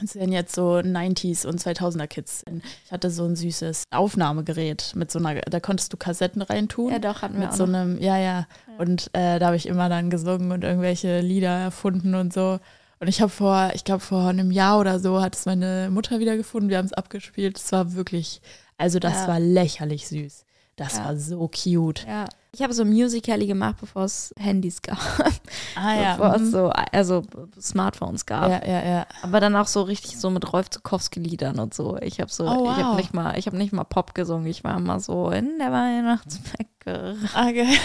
das sind jetzt so 90s und 2000er Kids. Ich hatte so ein süßes Aufnahmegerät mit so einer, da konntest du Kassetten reintun. Ja, doch, hatten wir mit auch so einem, ja, ja. Und äh, da habe ich immer dann gesungen und irgendwelche Lieder erfunden und so. Und ich habe vor, ich glaube vor einem Jahr oder so, hat es meine Mutter wieder gefunden. Wir haben es abgespielt. Es war wirklich, also das Ja. war lächerlich süß. Das Ja. war so cute. Ja. Ich habe so Musical.ly gemacht, bevor es Handys gab. Ah bevor es mhm. so, also Smartphones gab. ja, ja, ja. Aber dann auch so richtig so mit Rolf Zukowski-Liedern und so. Ich habe so, Oh, ich habe wow. nicht mal, ich habe nicht mal Pop gesungen. Ich war immer so in der Weihnachtsbäckerei. Okay.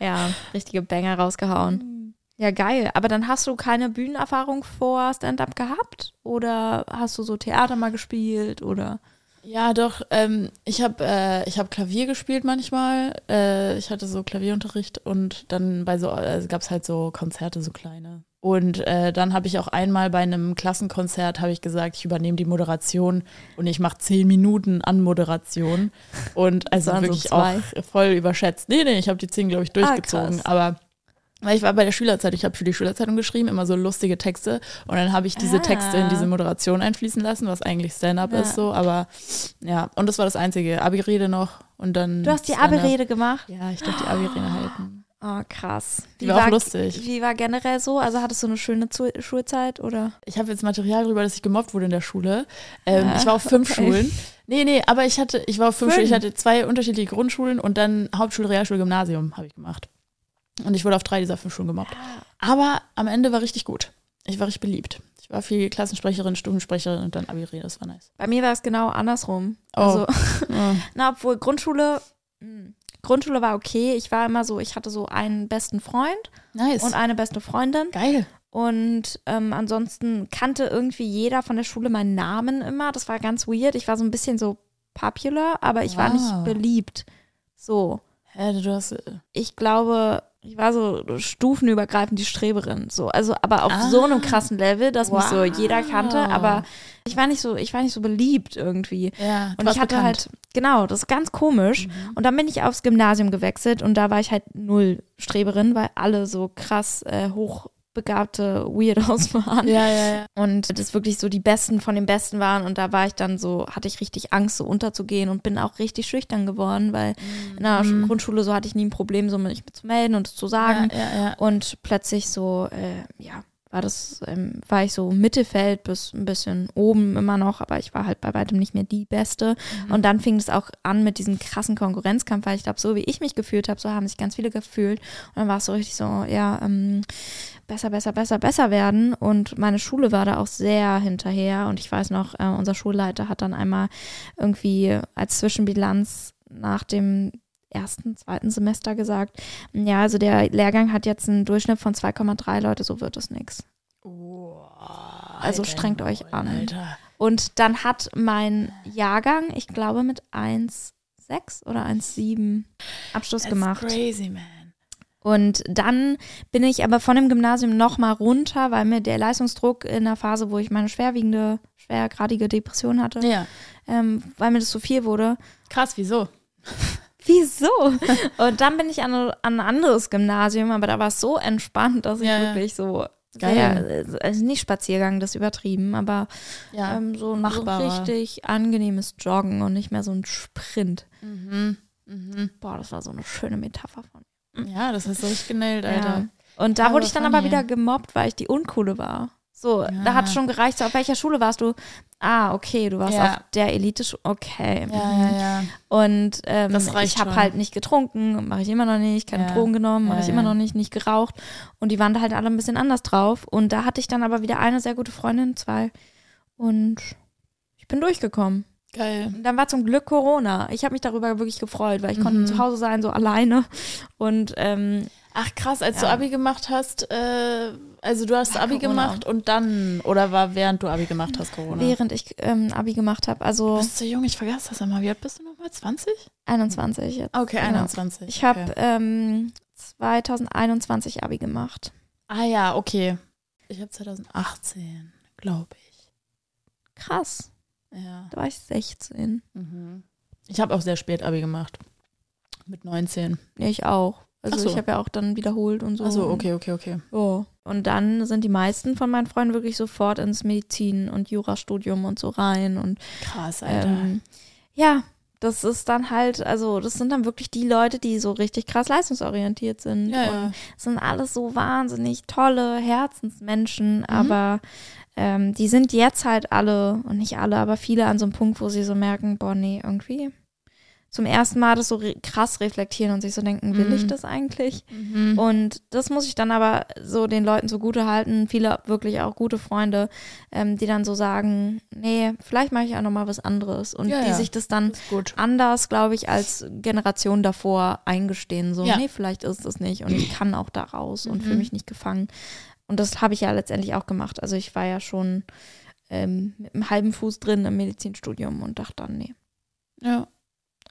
Ja, richtige Banger rausgehauen. Ja, geil. Aber dann hast du keine Bühnenerfahrung vor Stand-up gehabt? Oder hast du so Theater mal gespielt? Oder? Ja, doch. Ähm, ich habe äh, ich hab Klavier gespielt manchmal. Äh, ich hatte so Klavierunterricht und dann bei so äh, gab es halt so Konzerte, so kleine. Und äh, dann habe ich auch einmal bei einem Klassenkonzert habe ich gesagt, ich übernehme die Moderation und ich mache zehn Minuten an Moderation und also so wirklich zwei. auch voll überschätzt. Nee, nee, ich habe die zehn glaube ich durchgezogen, krass. aber Weil ich war bei der Schülerzeit, ich habe für die Schülerzeitung geschrieben, immer so lustige Texte. Und dann habe ich diese Ah. Texte in diese Moderation einfließen lassen, was eigentlich Stand-up Ja. ist so. Aber ja, und das war das Einzige. Abi-Rede noch und dann. Du hast die. Abi-Rede gemacht? Ja, ich durfte die Abi-Rede halten. Oh, krass. Die war auch lustig. Wie war generell so? Also hattest du eine schöne Zu Schulzeit oder? Ich habe jetzt Material darüber, dass ich gemobbt wurde in der Schule. Ähm, Ah, ich war auf fünf okay. Schulen. Nee, nee, aber ich hatte, ich war auf fünf, Fünf? Schulen. Ich hatte zwei unterschiedliche Grundschulen und dann Hauptschule, Realschule, Gymnasium habe ich gemacht. Und ich wurde auf drei dieser fünf Schulen gemobbt. Aber am Ende war richtig gut. Ich war richtig beliebt. Ich war viel Klassensprecherin, Stufensprecherin und dann Abi-Rede, das war nice. Bei mir war es genau andersrum. Oh. Also, Ja. na, obwohl Grundschule, mh, Grundschule war okay. Ich war immer so, ich hatte so einen besten Freund Nice. und eine beste Freundin. Geil. Und ähm, ansonsten kannte irgendwie jeder von der Schule meinen Namen immer. Das war ganz weird. Ich war so ein bisschen so popular, aber ich war nicht Wow. beliebt. So. Hä, du hast. äh, Ich glaube, ich war so stufenübergreifend die Streberin. So. Also, aber auf Ah. so einem krassen Level, dass mich so jeder kannte. Wow. Aber ich war nicht so, ich war nicht so beliebt irgendwie. Ja, Und ich hatte bekannt. Mhm. halt, genau, das ist ganz komisch. Und dann bin ich aufs Gymnasium gewechselt und da war ich halt null Streberin, weil alle so krass äh, hochbegabte Weirdos waren. Ja, ja, ja. Und das wirklich so die Besten von den Besten waren. Und da war ich dann so, hatte ich richtig Angst, so unterzugehen und bin auch richtig schüchtern geworden, weil in der Mhm. Grundschule so hatte ich nie ein Problem, so mich zu melden und zu sagen. Ja, ja, ja. Und plötzlich so, äh, ja, war das, ähm, war ich so Mittelfeld bis ein bisschen oben immer noch, aber ich war halt bei weitem nicht mehr die Beste. Und dann fing es auch an mit diesem krassen Konkurrenzkampf, weil ich glaube, so wie ich mich gefühlt habe, so haben sich ganz viele gefühlt. Und dann war es so richtig so, ja, ähm, besser, besser, besser, besser werden. Und meine Schule war da auch sehr hinterher. Und ich weiß noch, äh, unser Schulleiter hat dann einmal irgendwie als Zwischenbilanz nach dem ersten, zweiten Semester gesagt, ja, also der Lehrgang hat jetzt einen Durchschnitt von 2,3 Leute, so wird es nichts. Also Alter, strengt euch an. Alter. Und dann hat mein Jahrgang, ich glaube mit 1,6 oder 1,7 Abschluss That's gemacht. crazy, man. Und dann bin ich aber von dem Gymnasium nochmal runter, weil mir der Leistungsdruck in der Phase, wo ich meine schwerwiegende, schwergradige Depression hatte, Ja. ähm, weil mir das zu viel wurde. Krass, wieso? Wieso? Und dann bin ich an, an ein anderes Gymnasium, aber da war es so entspannt, dass ich Ja, ja. wirklich so Geil. sehr, also nicht Spaziergang, das ist übertrieben, aber Ja. ähm, so, ein- so machbarer. richtig angenehmes Joggen und nicht mehr so ein Sprint. Mhm. Mhm. Boah, das war so eine schöne Metapher von. Ja, das hast du richtig genäht, Alter. Ja. Und da Aber wurde ich dann aber wieder gemobbt, weil ich die Uncoole war. So, Ja. da hat schon gereicht. So, auf welcher Schule warst du? Ah, okay, du warst Ja. auf der elite Okay. Ja, mhm. ja, ja. Und ähm, ich habe halt nicht getrunken, mache ich immer noch nicht, keine. Drogen genommen, mache ich immer noch nicht, nicht geraucht. Und die waren da halt alle ein bisschen anders drauf. Und da hatte ich dann aber wieder eine sehr gute Freundin, zwei. Und ich bin durchgekommen. Geil. Und dann war zum Glück Corona. Ich habe mich darüber wirklich gefreut, weil ich konnte Mhm. zu Hause sein, so alleine. Und ähm, Ach krass, als Ja. du Abi gemacht hast, äh, also du hast War Abi Corona. gemacht und dann, oder war während du Abi gemacht hast, Corona? während ich ähm, Abi gemacht habe, Du also bist so jung, ich vergaß das einmal. Wie alt bist du nochmal? 20? 21 jetzt. Okay, Genau. 21. Ich habe okay. ähm, 2021 Abi gemacht. Ah ja, okay. Ich habe 2018, glaube ich. Krass, Ja. da war ich 16. Mhm. Ich habe auch sehr spät Abi gemacht. Mit 19. Ja, ich auch. Also so. ich habe ja auch dann wiederholt und so. Also okay, okay, okay. Ja. Und dann sind die meisten von meinen Freunden wirklich sofort ins Medizin- und Jurastudium und so rein. Und Krass, Alter. ähm, ja, das ist dann halt, also das sind dann wirklich die Leute, die so richtig krass leistungsorientiert sind. ja, und ja. sind alles so wahnsinnig tolle Herzensmenschen, Mhm. aber ähm, die sind jetzt halt alle, und nicht alle, aber viele an so einem Punkt, wo sie so merken, boah, nee, irgendwie zum ersten Mal das so re krass reflektieren und sich so denken, will ich Mhm. das eigentlich? Mhm. Und das muss ich dann aber so den Leuten zugute halten, viele wirklich auch gute Freunde, ähm, die dann so sagen, nee, vielleicht mache ich auch noch mal was anderes und Ja, die ja. sich das dann anders, glaube ich, als Generation davor eingestehen. So, Ja. nee, vielleicht ist es nicht und ich kann auch da raus und Mhm. fühle mich nicht gefangen. Und das habe ich ja letztendlich auch gemacht. Also ich war ja schon ähm, mit einem halben Fuß drin im Medizinstudium und dachte dann, nee, Ja,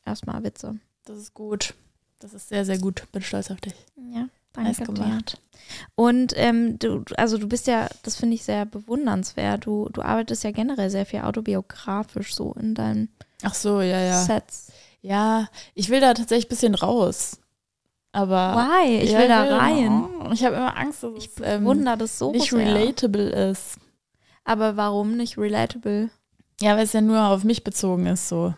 erstmal Witze. das ist gut. Das ist sehr, sehr gut. Bin stolz auf dich. Ja, Nice danke dir. gemacht. Und ähm, du, also du bist ja, das finde ich sehr bewundernswert. Du, du arbeitest ja generell sehr viel autobiografisch so in deinen Ach so, ja, ja. Sets. Ja, ich will da tatsächlich ein bisschen raus. Aber Why? Ich Ja, will da rein. Ich habe immer Angst, dass Ich es ähm, bewundere das so nicht relatable ist. Aber warum nicht relatable? Ja, weil es ja nur auf mich bezogen ist, so.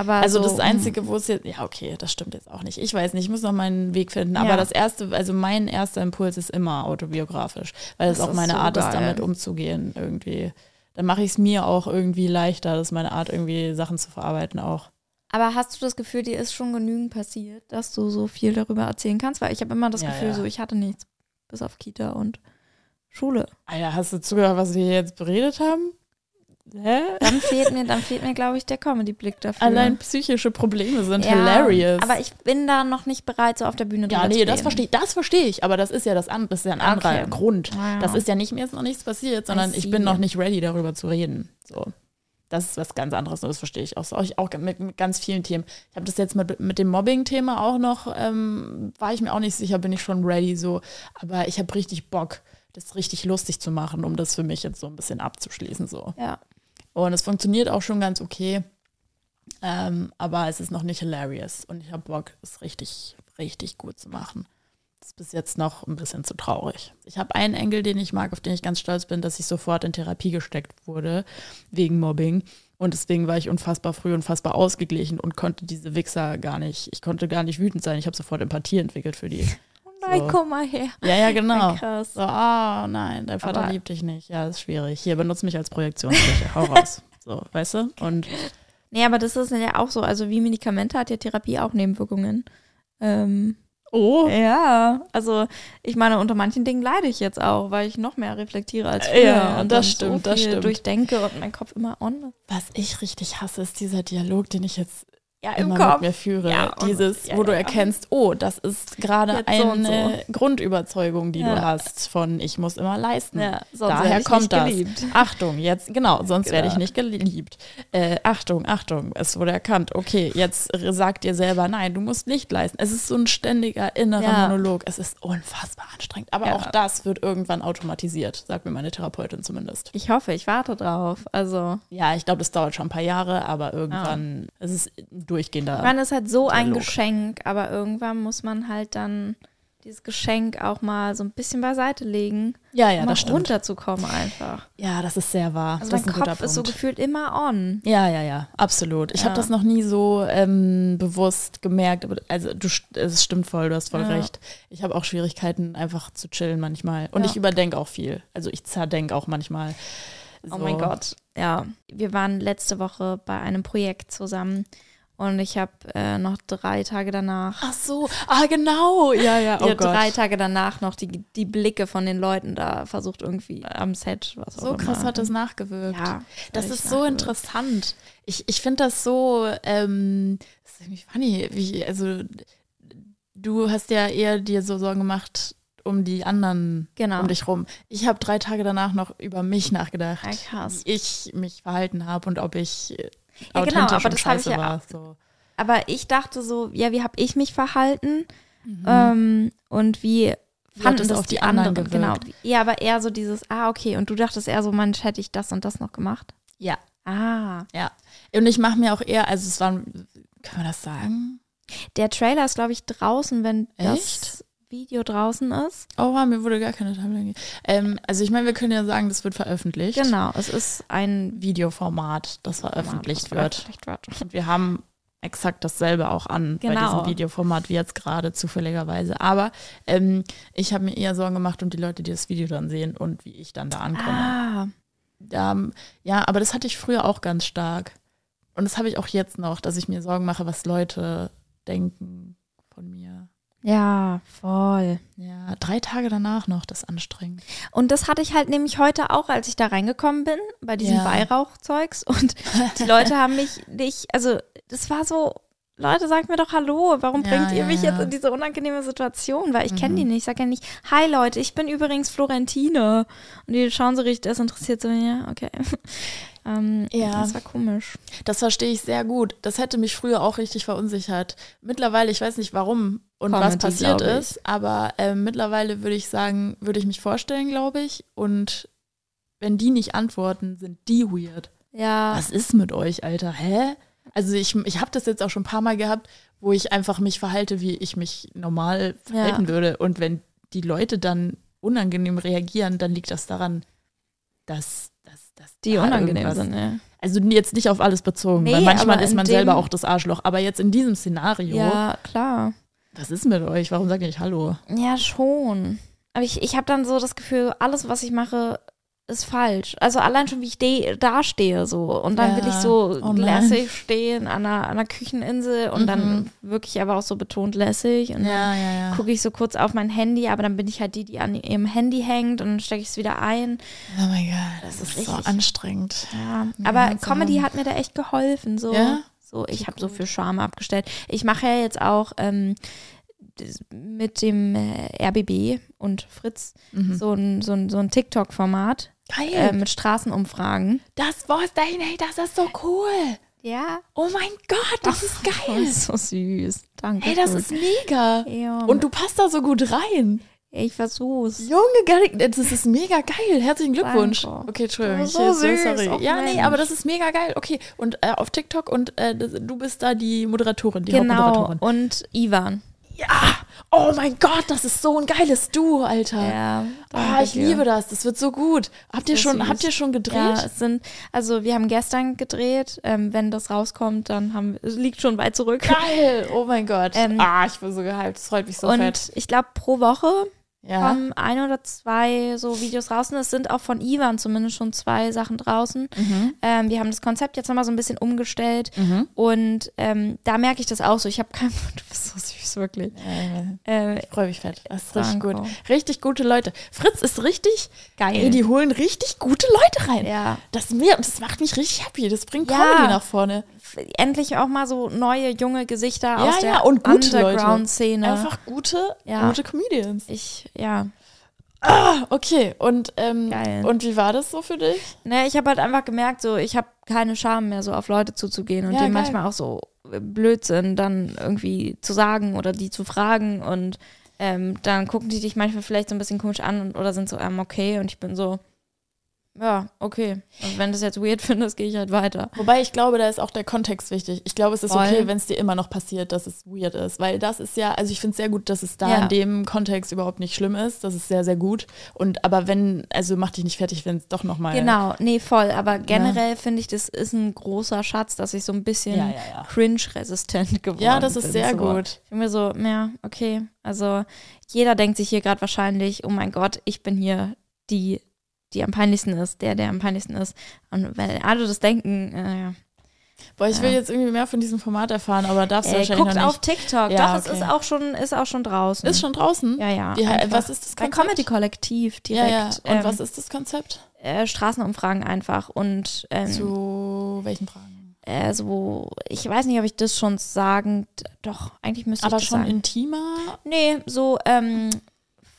Aber Also so, das Einzige, wo es jetzt, ja, okay, das stimmt jetzt auch nicht. Ich weiß nicht, ich muss noch meinen Weg finden. Aber Ja. das erste, also mein erster Impuls ist immer autobiografisch, weil es Das auch ist meine so Art ist, geil. damit umzugehen irgendwie. Dann mache ich es mir auch irgendwie leichter, das ist meine Art, irgendwie Sachen zu verarbeiten auch. Aber hast du das Gefühl, dir ist schon genügend passiert, dass du so viel darüber erzählen kannst? Weil ich habe immer das Ja, Gefühl, ja. so ich hatte nichts, bis auf Kita und Schule. Alter, hast du zugehört, was wir hier jetzt beredet haben? Hä? Dann fehlt mir, dann fehlt mir, glaube ich, der Comedy-Blick dafür. Allein psychische Probleme sind Ja, hilarious. Aber ich bin da noch nicht bereit, so auf der Bühne ja, drüber nee, zu das reden. verstehe das verstehe ich, aber das ist ja das, das ist ja ein anderer Okay. Grund. Ja. Das ist ja nicht, mir ist noch nichts passiert, sondern ich bin noch nicht ready, darüber zu reden. So. Das ist was ganz anderes und das verstehe ich auch. So, ich auch mit, mit ganz vielen Themen. Ich habe das jetzt mit, mit dem Mobbing-Thema auch noch, ähm, war ich mir auch nicht sicher, bin ich schon ready so. Aber ich habe richtig Bock, das richtig lustig zu machen, um das für mich jetzt so ein bisschen abzuschließen. So. Ja. Und es funktioniert auch schon ganz okay. Ähm, aber es ist noch nicht hilarious. Und ich habe Bock, es richtig, richtig gut zu machen. Das ist bis jetzt noch ein bisschen zu traurig. Ich habe einen Engel, den ich mag, auf den ich ganz stolz bin, dass ich sofort in Therapie gesteckt wurde wegen Mobbing. Und deswegen war ich unfassbar früh, unfassbar ausgeglichen und konnte diese Wichser gar nicht, ich konnte gar nicht wütend sein. Ich habe sofort Empathie entwickelt für die. Nein, So. komm mal her. Ja, ja, genau. Krass. So, oh nein, dein Vater Aber- liebt dich nicht. Ja, ist schwierig. Hier, benutze mich als Projektionsfläche. Hau raus. So, weißt du? Und Nee, aber das ist ja auch so. Also wie Medikamente hat ja Therapie auch Nebenwirkungen. Ähm, oh, ja, also ich meine, unter manchen Dingen leide ich jetzt auch, weil ich noch mehr reflektiere als früher. Ja, und das stimmt, so das stimmt. durchdenke und mein Kopf immer on was ich richtig hasse, ist dieser Dialog, den ich jetzt Ja, immer mit mir führe. Ja, Dieses, ja, wo du erkennst, oh, das ist gerade Jetzt so und eine Grundüberzeugung, die du hast von ich muss immer leisten. Ja, sonst Daher kommt nicht das. geliebt. Achtung, jetzt, genau, sonst werde ich Genau. nicht geliebt. Äh, Achtung, Achtung, es wurde erkannt. Okay, jetzt sag dir selber, nein, du musst nicht leisten. Es ist so ein ständiger innerer. Monolog. Es ist unfassbar anstrengend. Aber auch das wird irgendwann automatisiert, sagt mir meine Therapeutin zumindest. Ich hoffe, ich warte drauf. Also, Ja, ich glaube, das dauert schon ein paar Jahre, aber irgendwann es ist durchgehender. ich meine, es ist halt so ein Dialog. Geschenk, aber irgendwann muss man halt dann dieses Geschenk auch mal so ein bisschen beiseite legen, ja, ja, um das stimmt. runterzukommen einfach. Ja, das ist sehr wahr. Also das mein ist ein guter Kopf ist so gefühlt immer on. Ja, ja, ja, absolut. Ich Ja. habe das noch nie so ähm, bewusst gemerkt, aber also du, es stimmt voll, du hast voll Ja. recht. Ich habe auch Schwierigkeiten, einfach zu chillen manchmal. Und Ja. ich überdenke auch viel. Also ich zerdenke auch manchmal. Oh So. mein Gott. Ja, wir waren letzte Woche bei einem Projekt zusammen und ich habe äh, noch drei Tage danach, Ach so, ah genau, ja, ja, oh ja, Gott. drei Tage danach noch die, die Blicke von den Leuten da versucht irgendwie am Set, was auch so krass immer. hat das nachgewirkt. Ja, Das ist so interessant. Ich, ich finde das so, ähm, das ist irgendwie funny, wie, also du hast ja eher dir so Sorgen gemacht um die anderen Genau. um dich rum. Ich habe drei Tage danach noch über mich nachgedacht, Ja, wie ich mich verhalten habe und ob ich Ja, genau, aber das hab ich ja war. So. Aber ich dachte so, ja, wie habe ich mich verhalten Mhm. ähm, und wie fanden das auf die, anderen anderen? Genau. Ja, aber eher so dieses, ah, okay, und du dachtest eher so, Mensch, hätte ich das und das noch gemacht? Ja, Ah. ja. Und ich mache mir auch eher, also es waren, kann man das sagen? Der Trailer ist, glaube ich, draußen, wenn das Echt? Video draußen ist. Oh, mir wurde gar keine Timeline gegeben. Ähm, also ich meine, wir können ja sagen, das wird veröffentlicht. Genau, es ist ein Videoformat, das veröffentlicht das wird. veröffentlicht wird. Und wir haben exakt dasselbe auch an bei Genau. diesem Videoformat wie jetzt gerade zufälligerweise. Aber ähm, ich habe mir eher Sorgen gemacht um die Leute, die das Video dann sehen und wie ich dann da ankomme. Ah, Da, ja, aber das hatte ich früher auch ganz stark. Und das habe ich auch jetzt noch, dass ich mir Sorgen mache, was Leute denken von mir. Ja, voll. Ja, drei Tage danach noch, das anstrengend. Und das hatte ich halt nämlich heute auch, als ich da reingekommen bin, bei diesem Ja. Weihrauchzeugs. Und die Leute haben mich nicht, also das war so, Leute, sagt mir doch Hallo, warum Ja, bringt ihr ja, mich ja. jetzt in diese unangenehme Situation? Weil ich kenne Mhm. die nicht. Ich sage ja nicht, hi Leute, ich bin übrigens Florentine. Und die schauen so richtig desinteressiert, so, ja, okay. ähm, Ja. Das war komisch. Das verstehe ich sehr gut. Das hätte mich früher auch richtig verunsichert. Mittlerweile, ich weiß nicht warum und was Comedy, passiert ist, aber äh, mittlerweile würde ich sagen, würde ich mich vorstellen, glaube ich. Und wenn die nicht antworten, sind die weird. Ja. Was ist mit euch, Alter? Hä? Also ich, ich habe das jetzt auch schon ein paar Mal gehabt, wo ich einfach mich verhalte, wie ich mich normal verhalten Ja. würde. Und wenn die Leute dann unangenehm reagieren, dann liegt das daran, dass, dass, dass Die unangenehm sind, ne? Also jetzt nicht auf alles bezogen, weil Nee, manchmal aber ist man selber auch das Arschloch. Aber jetzt in diesem Szenario, Ja, klar. was ist mit euch? Warum sagt ihr nicht Hallo? Ja, schon. Aber ich, ich habe dann so das Gefühl, alles, was ich mache, ist falsch. Also allein schon, wie ich de- dastehe so. Und dann will ich Ja. so Oh lässig stehen an einer, an einer Kücheninsel und Mhm. dann wirklich aber auch so betont lässig. Und dann ja, ja. gucke ich so kurz auf mein Handy, aber dann bin ich halt die, die an ihrem Handy hängt und dann stecke ich es wieder ein. Oh mein Gott, das, ist ist so anstrengend. Ja, Ja, aber Comedy hat mir da echt geholfen. So, Ja? so ich habe so für Scham abgestellt. Ich mache ja jetzt auch ähm, das- mit dem äh, RBB und Fritz Mhm. so ein, so ein, so ein TikTok-Format Geil. äh, mit Straßenumfragen. das war's dein, hey, das ist so cool. Ja. Oh mein Gott, das ist Das geil. ist so süß. Danke. Hey, das schön. ist mega. Ja, Und du passt da so gut rein. ich versuch's. Junge, das ist mega geil. Herzlichen Glückwunsch. Danke. Okay, Entschuldigung. Das ist so süß. sorry. Och, ja, nee, Mensch. aber das ist mega geil. Okay, und äh, auf TikTok und äh, das, du bist da die Moderatorin, die Genau. Hauptmoderatorin. Und Ivan. Ja. Oh mein Gott, das ist so ein geiles Duo, Alter. Ja. Ah, ich liebe das. Das wird so gut. Habt ihr schon, süß. habt ihr schon gedreht? Ja, es sind, also wir haben gestern gedreht. Ähm, wenn das rauskommt, dann haben es liegt schon weit zurück. Geil. Oh mein Gott. Ähm, ah, ich bin so gehypt. Das freut mich so und fett. ich glaube, pro Woche Ja. kommen ein oder zwei so Videos draußen. Es sind auch von Ivan zumindest schon zwei Sachen draußen. Mhm. Ähm, wir haben das Konzept jetzt nochmal so ein bisschen umgestellt. Mhm. Und ähm, da merke ich das auch so. Ich habe kein. Du bist so süß, wirklich. Äh, Äh, ich freue mich fett. Das ist richtig gut. Richtig gute Leute. Fritz ist richtig geil. Ey, die holen richtig gute Leute rein. ja. Das, mir, das macht mich richtig happy. Das bringt Ja. Comedy nach vorne. Endlich auch mal so neue, junge Gesichter Ja, aus ja, der Leute. Underground-Szene. Einfach gute, Ja. gute Comedians. Ich, ja. Ah, okay. Und, ähm, und wie war das so für dich? Ne, ich habe halt einfach gemerkt, so ich habe keine Scham mehr, so auf Leute zuzugehen und Ja, denen geil. manchmal auch so Blödsinn dann irgendwie zu sagen oder die zu fragen und ähm, dann gucken die dich manchmal vielleicht so ein bisschen komisch an und, oder sind so, ähm, okay und ich bin so, ja, okay. Und wenn du das jetzt weird findest, gehe ich halt weiter. Wobei ich glaube, da ist auch der Kontext wichtig. Ich glaube, es ist Voll. okay, wenn es dir immer noch passiert, dass es weird ist. Weil das ist ja, also ich finde es sehr gut, dass es da Ja. in dem Kontext überhaupt nicht schlimm ist. Das ist sehr, sehr gut. Und aber wenn, also mach dich nicht fertig, wenn es doch nochmal. Genau, nee, voll. Aber generell finde ich, das ist ein großer Schatz, dass ich so ein bisschen Ja, ja, ja. cringe-resistent geworden bin. Ja, das ist sehr so. gut. Ich bin mir so, ja, okay. Also jeder denkt sich hier gerade wahrscheinlich, oh mein Gott, ich bin hier die, die am peinlichsten ist, der, der am peinlichsten ist. Und wenn alle das denken, äh, ja. Boah, ich will Ja. jetzt irgendwie mehr von diesem Format erfahren, aber darfst du Äh, wahrscheinlich guckt noch auf nicht. TikTok. Ja, Doch, es okay. ist auch schon, ist auch schon draußen. Ist schon draußen? Ja, ja. Einfach. was ist das Bei Konzept? Comedy Kollektiv Ja, direkt. ja. Und ähm, was ist das Konzept? äh, Straßenumfragen einfach und ähm, Zu welchen Fragen? äh, so, ich weiß nicht, ob ich das schon sagen, doch, eigentlich müsste Aber ich das schon sagen. intimer? Nee, so ähm,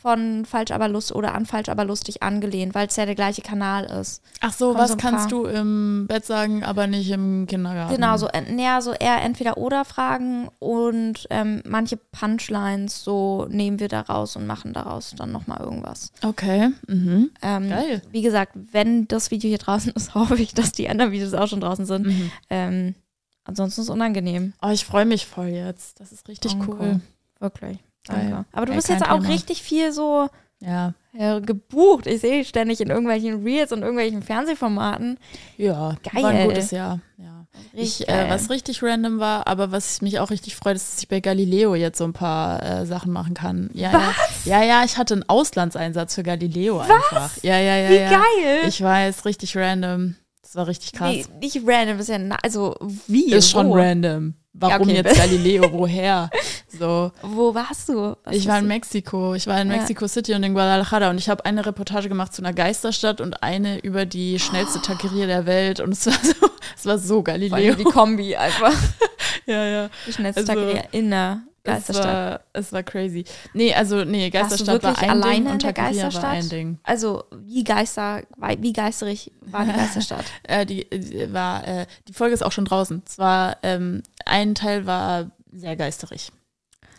von Falsch aber lustig oder an Falsch aber lustig angelehnt, weil es ja der gleiche Kanal ist. Ach so, Kommen was so kannst du im Bett sagen, aber nicht im Kindergarten? Genau, so, äh, näher so eher entweder oder Fragen und ähm, manche Punchlines so nehmen wir da raus und machen daraus dann nochmal irgendwas. Okay. Mhm. Ähm, Geil. Wie gesagt, wenn das Video hier draußen ist, hoffe ich, dass die anderen Videos auch schon draußen sind. Mhm. Ähm, ansonsten ist es unangenehm. Oh, ich freue mich voll jetzt. Das ist richtig Danke. cool. Wirklich. Danke. Aber du bist jetzt auch Thema. richtig viel so Ja. äh, gebucht. Ich sehe dich ständig in irgendwelchen Reels und irgendwelchen Fernsehformaten. Ja, Geil. war ein gutes Jahr. Ja. Richtig Ich, äh, was richtig random war, aber was mich auch richtig freut, ist, dass ich bei Galileo jetzt so ein paar äh, Sachen machen kann. Ja, ja. ja, ja, ich hatte einen Auslandseinsatz für Galileo einfach. Ja, ja, ja. Wie ja. geil! Ich weiß, richtig random. Das war richtig krass. Nee, nicht random, ist ja, na- also wie? ist schon wo? random. Warum okay. jetzt Galileo? Woher? So. Wo warst du? Was Ich war in Mexiko. Ich war in Ja. Mexico City und in Guadalajara und ich habe eine Reportage gemacht zu einer Geisterstadt und eine über die schnellste Taqueria der Welt und es war so, es war so Galileo. die Kombi einfach. ja, ja. Die schnellste Also, Taqueria in der Es Geisterstadt. war, es war crazy. Nee, also nee, Geisterstadt war ein alleine Ding in und der Taqueria war Geisterstadt? ein Ding. Also wie Geister, wie geisterig war die Geisterstadt? Äh, die, die war, äh, die Folge ist auch schon draußen. Zwar ähm, ein Teil war sehr geisterig.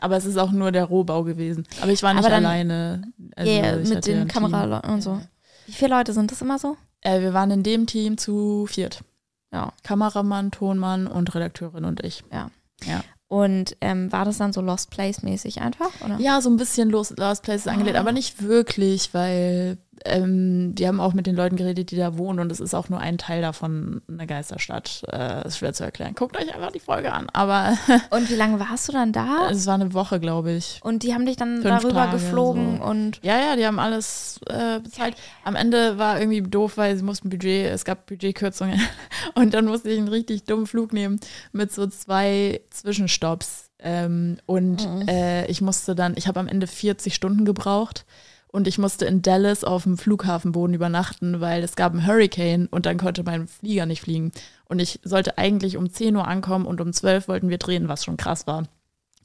Aber es ist auch nur der Rohbau gewesen. Aber ich war nicht dann- alleine. Also yeah, mit den. Kameraleuten und so. Wie viele Leute sind das immer so? Äh, wir waren in dem Team zu viert. Ja. Kameramann, Tonmann und Redakteurin und ich. Ja. Ja. Und ähm, war das dann so Lost Place-mäßig einfach? Oder? Ja, so ein bisschen Lost, Lost Places angelehnt, Ah. aber nicht wirklich, weil ähm, wir haben auch mit den Leuten geredet, die da wohnen und es ist auch nur ein Teil davon eine Geisterstadt. Äh, ist schwer zu erklären. Guckt euch einfach die Folge an. Aber Und wie lange warst du dann da? es war eine Woche, glaube ich. Und die haben dich dann Fünf darüber Tage, geflogen so. und Ja, ja, die haben alles äh, bezahlt. Am Ende war irgendwie doof, weil sie mussten Budget, es gab Budgetkürzungen. Und dann musste ich einen richtig dummen Flug nehmen mit so zwei Zwischenstopps. Ähm, und Mhm. äh, ich musste dann, ich habe am Ende 40 Stunden gebraucht. Und ich musste in Dallas auf dem Flughafenboden übernachten, weil es gab einen Hurricane und dann konnte mein Flieger nicht fliegen. Und ich sollte eigentlich um 10 Uhr ankommen und um 12 wollten wir drehen, was schon krass war.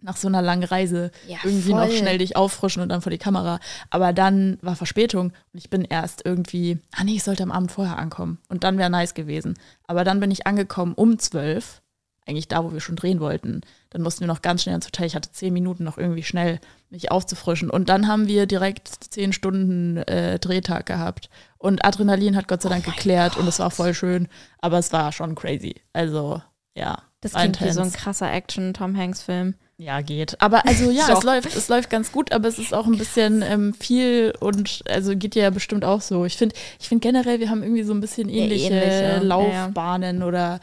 Nach so einer langen Reise Ja, irgendwie noch voll. schnell dich auffrischen und dann vor die Kamera. Aber dann war Verspätung und ich bin erst irgendwie, ah nee, ich sollte am Abend vorher ankommen. Und dann wäre nice gewesen. Aber dann bin ich angekommen um 12, eigentlich da, wo wir schon drehen wollten. Dann mussten wir noch ganz schnell ins Hotel. Ich hatte zehn Minuten noch irgendwie schnell mich aufzufrischen. Und dann haben wir direkt zehn Stunden äh, Drehtag gehabt. Und Adrenalin hat Gott sei Dank geklärt und es war voll schön. Aber es war schon crazy. Also, ja. das klingt wie so ein krasser Action-Tom Hanks-Film. Ja, geht. Aber also ja, es läuft, es läuft ganz gut, aber es ist auch ein bisschen ähm, viel und also geht ja bestimmt auch so. Ich finde, ich finde generell, wir haben irgendwie so ein bisschen ähnliche, ähnliche, ja, ja. Laufbahnen oder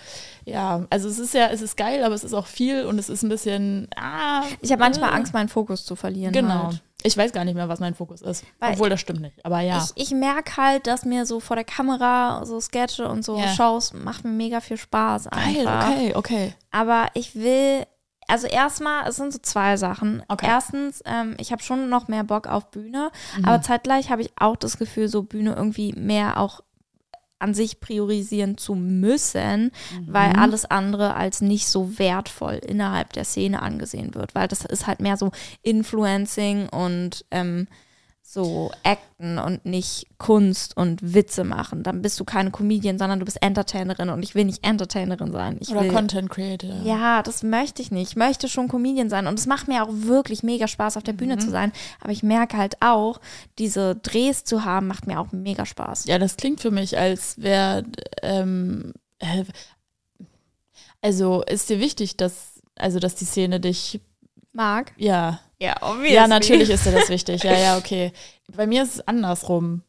ja, also es ist ja, es ist geil, aber es ist auch viel und es ist ein bisschen. Ah, Ich habe manchmal äh, Angst, meinen Fokus zu verlieren. Genau. Halt. Ich weiß gar nicht mehr, was mein Fokus ist. Weil- Obwohl das stimmt nicht. Aber ja. Ich, ich merke halt, dass mir so vor der Kamera so Sketche und so Ja. Shows macht mir mega viel Spaß Geil, einfach. okay, okay. Aber ich will, also erstmal, es sind so zwei Sachen. Okay. Erstens, ähm, ich habe schon noch mehr Bock auf Bühne, Mhm. aber zeitgleich habe ich auch das Gefühl, so Bühne irgendwie mehr auch an sich priorisieren zu müssen, weil Mhm. alles andere als nicht so wertvoll innerhalb der Szene angesehen wird, weil das ist halt mehr so Influencing und ähm, so Acten und nicht Kunst und Witze machen. Dann bist du keine Comedian, sondern du bist Entertainerin und ich will nicht Entertainerin sein. Ich Oder will, Content Creator. ja, das möchte ich nicht. Ich möchte schon Comedian sein. Und es macht mir auch wirklich mega Spaß, auf der Mhm. Bühne zu sein. Aber ich merke halt auch, diese Drehs zu haben, macht mir auch mega Spaß. Ja, das klingt für mich, als wäre, ähm, äh, also ist dir wichtig, dass, also dass die Szene dich, Mag? ja, Ja, obviously. ja, natürlich ist dir das wichtig, ja, ja, okay. Bei mir ist es andersrum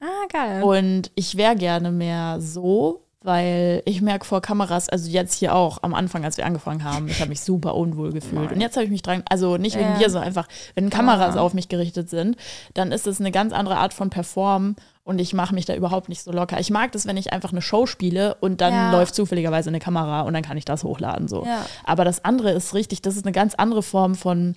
Ah, geil. und ich wäre gerne mehr so, weil ich merke vor Kameras, also jetzt hier auch am Anfang, als wir angefangen haben, ich habe mich super unwohl gefühlt. Und jetzt habe ich mich dran, also nicht wegen Ja. dir, sondern einfach, wenn Kameras Ja. auf mich gerichtet sind, dann ist es eine ganz andere Art von Perform und ich mache mich da überhaupt nicht so locker. Ich mag das, wenn ich einfach eine Show spiele und dann Ja. läuft zufälligerweise eine Kamera und dann kann ich das hochladen. So. Ja. Aber das andere ist richtig, das ist eine ganz andere Form von,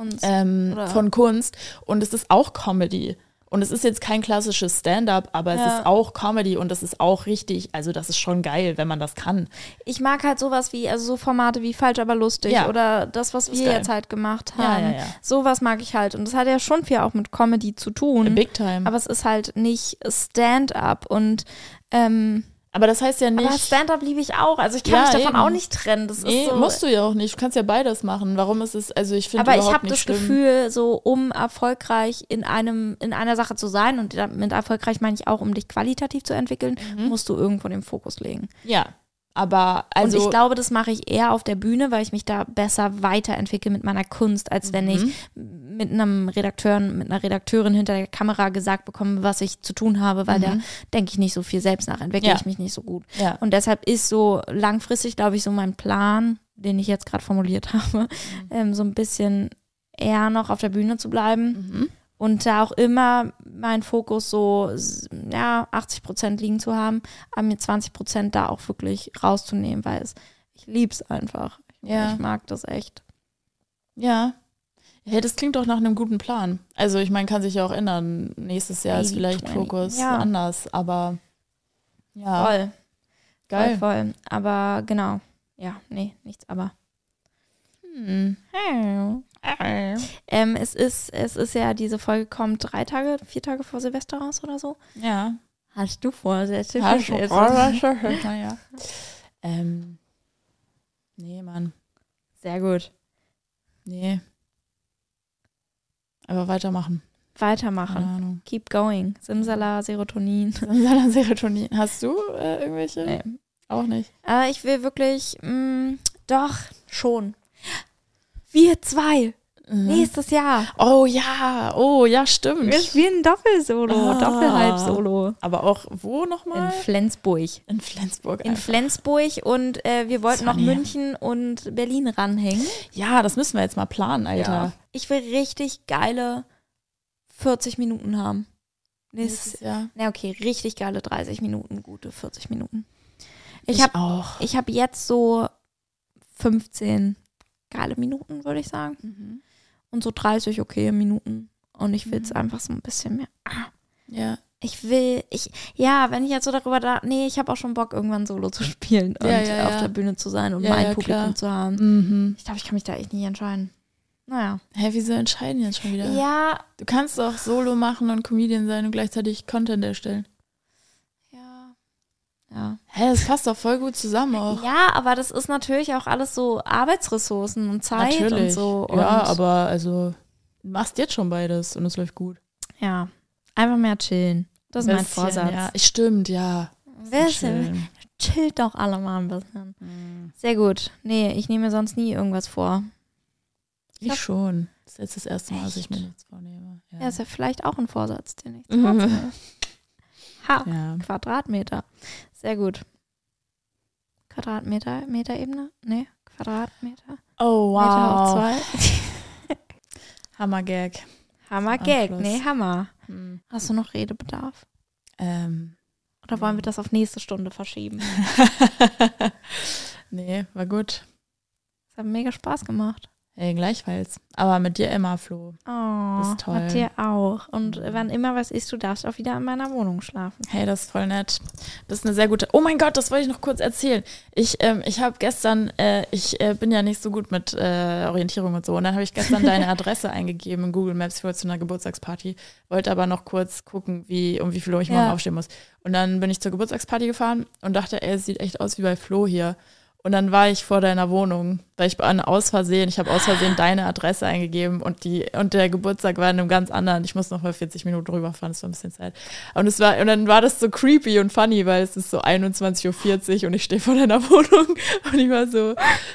Kunst. ähm, von Kunst und es ist auch Comedy. Und es ist jetzt kein klassisches Stand-up, aber es Ja. ist auch Comedy und das ist auch richtig, also das ist schon geil, wenn man das kann. ich mag halt sowas wie, also so Formate wie Falsch, aber lustig Ja. oder das, was Das wir geil. jetzt halt gemacht Ja, haben. ja, ja. Sowas mag ich halt. Und das hat ja schon viel auch mit Comedy zu tun. Big time. Aber es ist halt nicht Stand-up und ähm, Aber das heißt ja aber nicht. Stand-up liebe ich auch. Also ich kann Ja, mich davon eben. auch nicht trennen. Das Nee, ist so, musst du ja auch nicht. Du kannst ja beides machen. Warum ist es, also ich finde aber ich habe das schlimm. Gefühl, so um erfolgreich in einem in einer Sache zu sein und mit erfolgreich meine ich auch, um dich qualitativ zu entwickeln, Mhm. musst du irgendwo den Fokus legen. Ja, aber also und ich glaube, das mache ich eher auf der Bühne, weil ich mich da besser weiterentwickle mit meiner Kunst, als wenn ich Mhm. mit einem Redakteur, mit einer Redakteurin hinter der Kamera gesagt bekomme, was ich zu tun habe, weil da denke ich nicht so viel selbst nach, entwickle Mhm. Ja. ich mich nicht so gut. ja. Und deshalb ist so langfristig, glaube ich, so mein Plan, den ich jetzt gerade formuliert habe, ähm, so ein bisschen eher noch auf der Bühne zu bleiben Mhm. Und da auch immer meinen Fokus so, ja, 80 Prozent liegen zu haben, aber mir 20 Prozent da auch wirklich rauszunehmen, weil es, ich liebe es einfach. Ja. Ich mag das echt. Ja. Ja, das klingt doch nach einem guten Plan. Also ich meine, kann sich ja auch ändern. Nächstes Jahr ist 80, vielleicht 20. Fokus Ja. anders, aber ja, Voll. geil. Voll, voll. Aber genau. Ja, nee, nichts, aber. Hm. Ähm, es ist, es ist ja, diese Folge kommt drei Tage, vier Tage vor Silvester raus oder so. Ja. Hast du Vorsätze? Für schon. Silvester? naja. Ähm, nee, Mann. Sehr gut. Nee. Aber weitermachen. Weitermachen. Keep going. Simsala, Serotonin. Simsala Serotonin. Hast du äh, irgendwelche? Nee. Auch nicht. Äh, ich will wirklich, mh, doch, schon. Wir zwei. Mhm. Nächstes Jahr. Oh ja, oh ja, stimmt. Wir spielen Doppelsolo, Ah. Doppelhalbsolo. Aber auch wo In nochmal? Flensburg. In Flensburg. In einfach. Flensburg und äh, wir wollten noch. München und Berlin ranhängen. ja, das müssen wir jetzt mal planen, Alter. Ich will richtig geile 40 Minuten haben. Nächstes Nächstes Jahr. Na okay, richtig geile 30 Minuten, gute 40 Minuten. Ich Ich habe auch. ich hab jetzt so 15 geile Minuten, würde ich sagen. Mhm. Und so 30 okay Minuten. Und ich will es Mhm. einfach so ein bisschen mehr. Ja. Ich will, ich, ja, wenn ich jetzt so darüber da, nee, ich habe auch schon Bock, irgendwann Solo zu spielen und Ja, ja, auf ja. der Bühne zu sein und Ja, mein ja, Publikum klar. zu haben. Mhm. Ich glaube, ich kann mich da echt nicht entscheiden. Naja. Hä, wieso entscheiden jetzt schon wieder? Ja, Du kannst doch Solo machen und Comedian sein und gleichzeitig Content erstellen. Ja. Ja. Hä, das passt doch voll gut zusammen auch. Ja, aber das ist natürlich auch alles so Arbeitsressourcen und Zeit und so. Und ja, aber also machst jetzt schon beides und es läuft gut. Ja, einfach mehr chillen. Das ist mein Bisschen, Vorsatz. Ja, stimmt, ja. Bisschen, chillt doch alle mal ein bisschen. Sehr gut. Nee, ich nehme mir sonst nie irgendwas vor. Ich schon. Das ist jetzt das erste Mal, dass ich mir nichts vornehme. Ja, ist ja vielleicht auch ein Vorsatz, den ich Mhm. Ha, ja. Quadratmeter. Sehr gut. Quadratmeter, Meterebene? Nee, Quadratmeter. Oh, Meter hoch wow. zwei. Hammer-Gag. Hammer Gag, Abschluss. nee, Hammer. Hm. Hast du noch Redebedarf? Ähm. Oder wollen wir das auf nächste Stunde verschieben? nee, war gut. Das hat mega Spaß gemacht. Hey, gleichfalls. Aber mit dir immer, Flo. Oh, Das ist toll. mit dir auch. Und Mhm. wann immer was ist, du darfst auch wieder in meiner Wohnung schlafen. Hey, das ist voll nett. Das ist eine sehr gute. Oh mein Gott, das wollte ich noch kurz erzählen. Ich, ähm, ich habe gestern, äh, ich äh, bin ja nicht so gut mit äh, Orientierung und so. Und dann habe ich gestern deine Adresse eingegeben in Google Maps für zu einer Geburtstagsparty. Wollte aber noch kurz gucken, wie um wie viel Uhr ich Ja. morgen aufstehen muss. Und dann bin ich zur Geburtstagsparty gefahren und dachte, ey, es sieht echt aus wie bei Flo hier. Und dann war ich vor deiner Wohnung, weil ich an aus Versehen, ich habe aus Versehen deine Adresse eingegeben und die und der Geburtstag war in einem ganz anderen. Ich muss noch mal 40 Minuten rüberfahren, das war ein bisschen Zeit. Und es war und dann war das so creepy und funny, weil es ist so 21:40 Uhr und ich stehe vor deiner Wohnung und ich war so,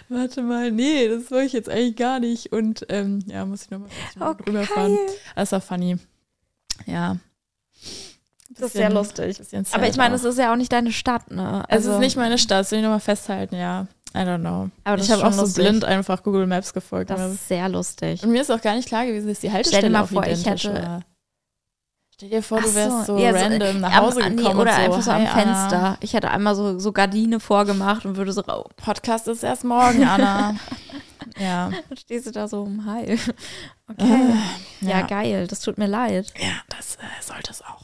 warte mal, nee, das wollte ich jetzt eigentlich gar nicht und ähm, ja, muss ich noch mal 40 Minuten rüberfahren. Das war funny. Ja. Das ist sehr lustig. Aber ich meine, es ist ja auch nicht deine Stadt, ne? Es ist nicht meine Stadt, das will ich nochmal festhalten, ja. I don't know. Aber ich habe auch so lustig. blind einfach Google Maps gefolgt. Das ist sehr lustig. und mir ist auch gar nicht klar gewesen, dass die Haltestelle mal auch vor, ich hätte- war. Stell dir vor, du wärst so, ja, random nach am- Hause nee, gekommen oder und so, einfach so am "Hi, Anna, Fenster. Ich hätte einmal so, so Gardine vorgemacht und würde so raus. Podcast ist erst morgen, Anna. ja. Dann stehst du da so um Heil. Okay. ja. ja. geil. Das tut mir leid. Ja, das äh, sollte es auch.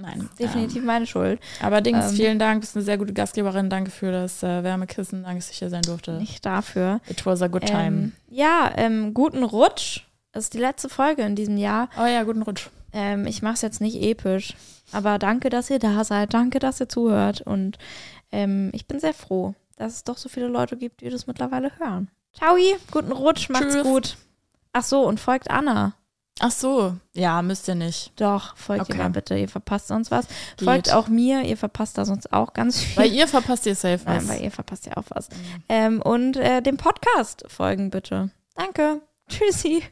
Nein. Definitiv meine Schuld. Ähm, aber Dings, Ähm, vielen Dank. Bist eine sehr gute Gastgeberin. Danke für das äh, Wärmekissen. Danke, dass ich hier sein durfte. Nicht dafür. It was a good time. Ähm, ja, ähm, guten Rutsch. Das ist die letzte Folge in diesem Jahr. oh ja, guten Rutsch. Ähm, ich mache es jetzt nicht episch. Aber danke, dass ihr da seid. Danke, dass ihr zuhört. Und ähm, ich bin sehr froh, dass es doch so viele Leute gibt, die das mittlerweile hören. Ciao, guten Rutsch, macht's Tschüss. gut. Ach so, und folgt Anna. Ach so. Ja, müsst ihr nicht. Doch, folgt Okay. ihr mal bitte, ihr verpasst sonst was. Geht. Folgt auch mir, ihr verpasst da sonst auch ganz viel. Weil ihr verpasst ihr safe was. Nein, weil ihr verpasst ja auch was. Mhm. Ähm, und äh, dem Podcast folgen bitte. Danke. Tschüssi.